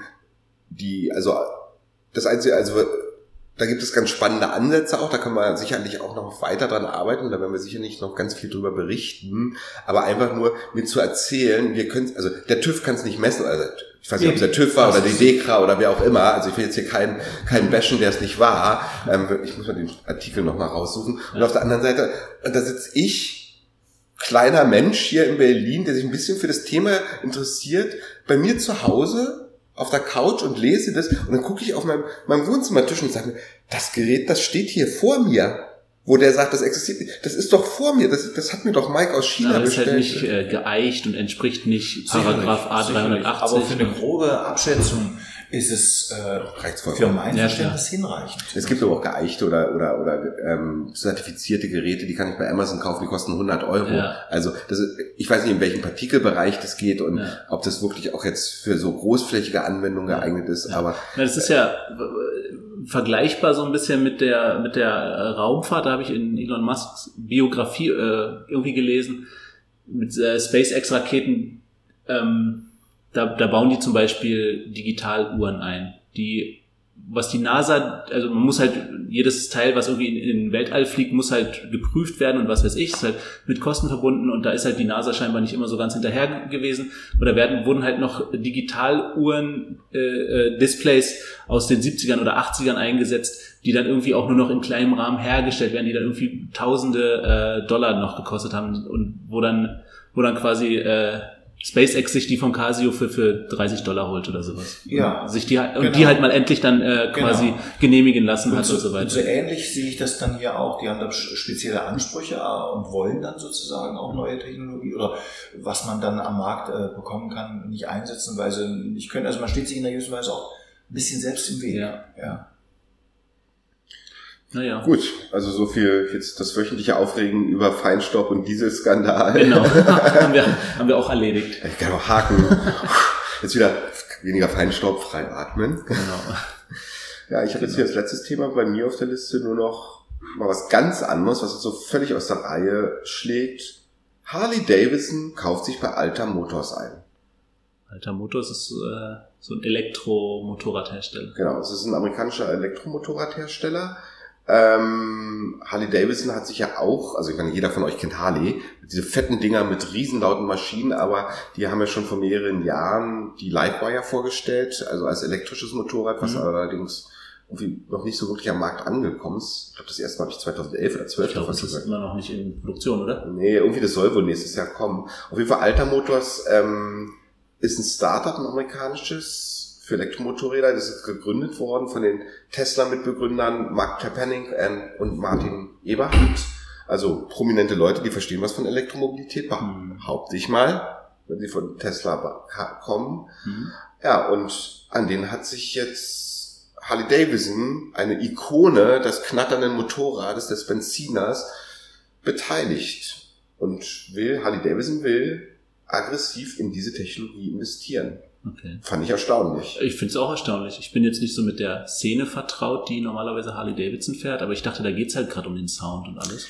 die, also das Einzige, also da gibt es ganz spannende Ansätze auch. Da können wir sicherlich auch noch weiter dran arbeiten. Da werden wir sicherlich noch ganz viel drüber berichten. Aber einfach nur mir zu erzählen, wir können, also der TÜV kann es nicht messen. Also ich weiß nicht, ob es der TÜV war oder die DEKRA oder wer auch immer. Also ich will jetzt hier keinen keinen bashen, der es nicht war. Ähm, ich muss mal den Artikel noch mal raussuchen. Und auf der anderen Seite, da sitze ich kleiner Mensch hier in Berlin, der sich ein bisschen für das Thema interessiert, bei mir zu Hause auf der Couch und lese das und dann gucke ich auf meinem, meinem Wohnzimmertisch und sage mir, das Gerät, das steht hier vor mir. Wo der sagt, das existiert nicht. Das ist doch vor mir. Das, das hat mir doch Mike aus China Ja, das ist bestellt. halt nicht äh, geeicht und entspricht nicht Paragraph sicherlich. A380. Aber für eine grobe Abschätzung ist es äh, für mein Ja, Verständnis hinreichend. Es gibt aber auch geeichte oder, oder, oder ähm, zertifizierte Geräte, die kann ich bei Amazon kaufen, die kosten 100 Euro. Ja. Also das ist, ich weiß nicht, in welchem Partikelbereich das geht und Ja. ob das wirklich auch jetzt für so großflächige Anwendungen geeignet ist. Ja. Aber Na, das ist ja äh, vergleichbar so ein bisschen mit der, mit der äh, Raumfahrt. Da habe ich in Elon Musks Biografie äh, irgendwie gelesen. Mit äh, SpaceX-Raketen, ähm, da, da bauen die zum Beispiel Digitaluhren ein, die was die NASA, also man muss halt jedes Teil, was irgendwie in, in den Weltall fliegt, muss halt geprüft werden und was weiß ich, ist halt mit Kosten verbunden und da ist halt die NASA scheinbar nicht immer so ganz hinterher gewesen. Oder werden, wurden halt noch Digitaluhren, äh, äh, Displays aus den 70ern oder 80ern eingesetzt, die dann irgendwie auch nur noch in kleinem Rahmen hergestellt werden, die dann irgendwie tausende äh, Dollar noch gekostet haben und wo dann, wo dann quasi äh, SpaceX sich die von Casio für, für 30 Dollar holt oder sowas. Ja. Und sich die, und Genau. die halt mal endlich dann äh, quasi Genau. genehmigen lassen Und hat so, und so und weiter. so ähnlich sehe ich das dann hier auch. Die haben da spezielle Ansprüche äh, und wollen dann sozusagen auch neue Technologie oder was man dann am Markt äh, bekommen kann, nicht einsetzen, weil sie nicht können. Also man steht sich in einer gewissen Weise auch ein bisschen selbst im Weg. Ja. ja. Naja. Gut, also so viel jetzt das wöchentliche Aufregen über Feinstaub und Dieselskandal. Genau. haben, wir, haben wir auch erledigt. Ich kann auch haken. Jetzt wieder weniger Feinstaub frei atmen. Genau. Ja, ich habe jetzt hier als letztes Thema bei mir auf der Liste nur noch mal was ganz anderes, was jetzt so völlig aus der Reihe schlägt. Harley Davidson kauft sich bei Alta Motors ein. Alter Motors ist äh, so ein Elektromotorradhersteller. Genau, es ist ein amerikanischer Elektromotorradhersteller. Ähm, Harley Davidson hat sich ja auch, also ich meine, jeder von euch kennt Harley, diese fetten Dinger mit riesenlauten Maschinen, aber die haben ja schon vor mehreren Jahren die Livewire vorgestellt, also als elektrisches Motorrad, was Mhm. allerdings irgendwie noch nicht so wirklich am Markt angekommen ist. Ich glaube, das erste Mal habe ich 2011 oder 12 Ich glaube, das ist gehört. immer noch nicht in Produktion, oder? Nee, irgendwie das soll wohl nächstes Jahr kommen. Auf jeden Fall Alta Motors ähm, ist ein Startup, ein amerikanisches für Elektromotorräder. Das ist gegründet worden von den Tesla-Mitbegründern Mark Tepanek und Martin Eberhardt. Also prominente Leute, die verstehen was von Elektromobilität, behaupte ich mal, wenn sie von Tesla kommen. Mhm. Ja, und an denen hat sich jetzt Harley Davidson, eine Ikone des knatternden Motorrades, des Benziners, beteiligt und will, Harley Davidson will aggressiv in diese Technologie investieren. Okay. Fand ich erstaunlich. Ich finde es auch erstaunlich. Ich bin jetzt nicht so mit der Szene vertraut, die normalerweise Harley Davidson fährt, aber ich dachte, da geht's halt gerade um den Sound und alles.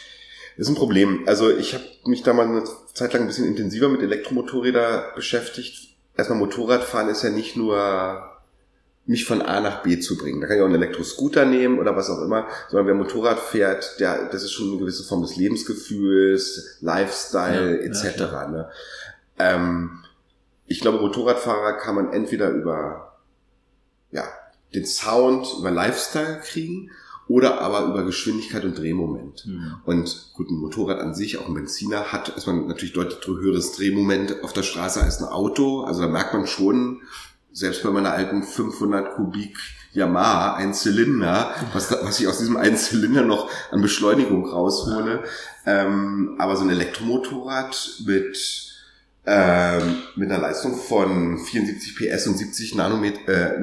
Das ist ein Problem. Also ich habe mich da mal eine Zeit lang ein bisschen intensiver mit Elektromotorrädern beschäftigt. Erstmal Motorradfahren ist ja nicht nur mich von A nach B zu bringen. Da kann ich auch einen Elektroscooter nehmen oder was auch immer, sondern wer Motorrad fährt, der, das ist schon eine gewisse Form des Lebensgefühls, Lifestyle Ja, ja, etc. klar. ne? ähm, ich glaube, Motorradfahrer kann man entweder über ja, den Sound, über Lifestyle kriegen oder aber über Geschwindigkeit und Drehmoment. Hm. Und gut, ein Motorrad an sich, auch ein Benziner, hat ist man natürlich deutlich höheres Drehmoment auf der Straße als ein Auto. Also da merkt man schon, selbst bei meiner alten 500 Kubik Yamaha, ein Zylinder, was, was ich aus diesem einen Zylinder noch an Beschleunigung raushole. Ähm, aber so ein Elektromotorrad mit ähm, mit einer Leistung von 74 PS und 70 Nanometer, äh,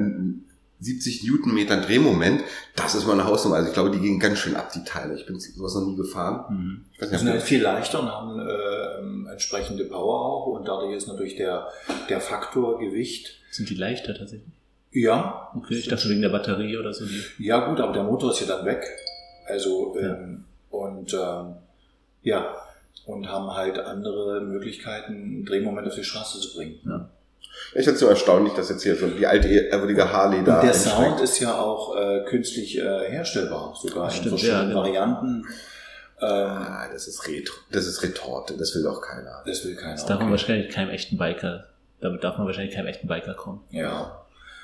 70 Newtonmetern Drehmoment, das ist mal eine Hausnummer. Also ich glaube, die gehen ganz schön ab, die Teile. Ich bin sowas noch nie gefahren. Hm. Ich weiß Die sind halt viel leichter und haben äh, ähm, entsprechende Power auch und dadurch ist natürlich der, der Faktor Gewicht. Sind die leichter tatsächlich? Ja, Okay, ich dachte wegen der Batterie oder so. Ja gut, aber der Motor ist ja dann weg. Also ähm, und ähm, ja und haben halt andere Möglichkeiten, einen Drehmoment auf die Straße zu bringen. ich finde es so erstaunlich, dass jetzt hier so die alte ehrwürdige Harley da Und der einsteigt. Sound ist ja auch äh, künstlich äh, herstellbar, sogar in Stimmt, verschiedenen ja, genau. Varianten. Ähm, Ah, das ist Retro, das ist Retorte, das will doch keiner. das will keiner. Das darf man Okay. wahrscheinlich keinem echten Biker, damit darf man wahrscheinlich keinem echten Biker kommen. Ja.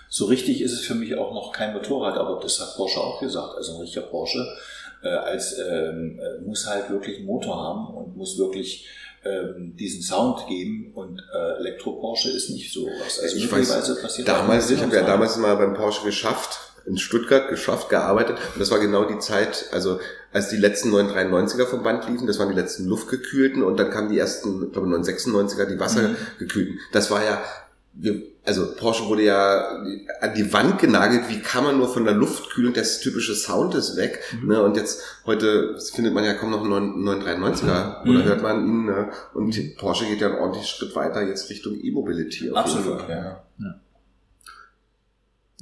So richtig ist es für mich auch noch kein Motorrad, aber das hat Porsche auch gesagt. Also ein richtiger Porsche äh, als ähm, äh, muss halt wirklich einen Motor haben und muss wirklich ähm, diesen Sound geben und äh, Elektro-Porsche ist nicht so was. Also Ich weiß, passiert Damals, ich habe ja damals mal beim Porsche geschafft, in Stuttgart geschafft, gearbeitet. Und das war genau die Zeit, also als die letzten 993er vom Band liefen, das waren die letzten luftgekühlten und dann kamen die ersten, ich glaube 996er, die Mhm. wassergekühlten. Das war ja, wir, also Porsche wurde ja an die Wand genagelt, wie kann man nur von der Luftkühlung, das typische Sound ist weg. Mhm. Ne? Und jetzt, heute findet man ja kaum noch einen 993er oder Mhm. hört man ihn. Ne? Und Porsche geht ja einen ordentlichen Schritt weiter jetzt Richtung E-Mobility. Absolut, Fall. ja.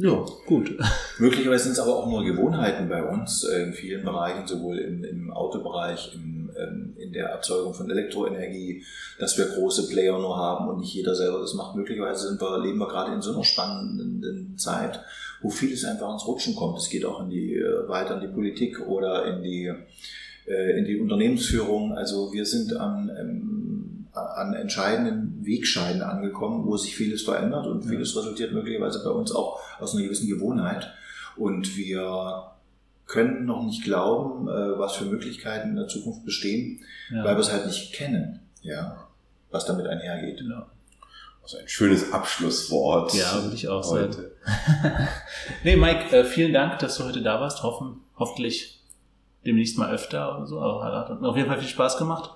Ja, gut. Möglicherweise sind es aber auch nur Gewohnheiten bei uns äh, in vielen Bereichen, sowohl im, im Autobereich, im, ähm, in der Erzeugung von Elektroenergie, dass wir große Player nur haben und nicht jeder selber das macht. Möglicherweise sind wir, leben wir gerade in so einer spannenden Zeit, wo vieles einfach ins Rutschen kommt. Es geht auch in die, äh, weiter in die Politik oder in die, äh, in die Unternehmensführung. Also wir sind ähm, an entscheidenden Wegscheiden angekommen, wo sich vieles verändert und Ja. vieles resultiert möglicherweise bei uns auch aus einer gewissen Gewohnheit. Und wir können noch nicht glauben, äh, was für Möglichkeiten in der Zukunft bestehen, Ja. weil wir es halt nicht kennen, ja, was damit einhergeht. Ja. Das ist ein schönes Abschlusswort. Ja, würde ich auch heute. sagen. nee, Mike, äh, vielen Dank, dass du heute da warst. Hoffen, hoffentlich demnächst mal öfter oder so. Aber hat auf jeden Fall viel Spaß gemacht.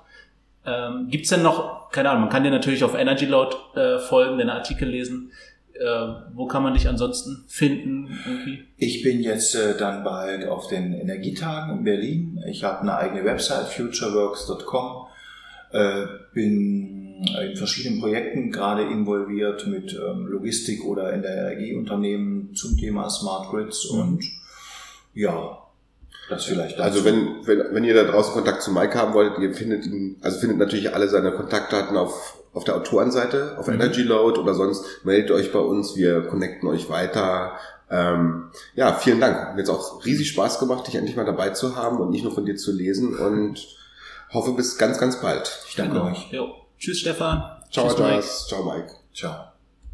Ähm, Gibt es denn noch, keine Ahnung, man kann dir natürlich auf Energy Load äh, folgen, deine Artikel lesen. Äh, wo kann man dich ansonsten finden? Irgendwie? Ich bin jetzt äh, dann bald auf den Energietagen in Berlin. Ich habe eine eigene Website, futureworks.com. Äh, bin in verschiedenen Projekten gerade involviert mit ähm, Logistik oder in der Energieunternehmen zum Thema Smart Grids mhm. und ja, das vielleicht dazu. Also wenn, wenn, wenn ihr da draußen Kontakt zu Mike haben wollt, ihr findet ihn, also findet natürlich alle seine Kontaktdaten auf, auf der Autorenseite, auf mhm. Energy Load oder sonst meldet euch bei uns, wir connecten euch weiter. Ähm, ja, vielen Dank. Hat mir jetzt auch riesig Spaß gemacht, dich endlich mal dabei zu haben und nicht nur von dir zu lesen und hoffe bis ganz, ganz bald. Ich danke genau. euch. Jo. Tschüss, Stefan. Ciao, Tschüss, Ciao, Mike. Ciao.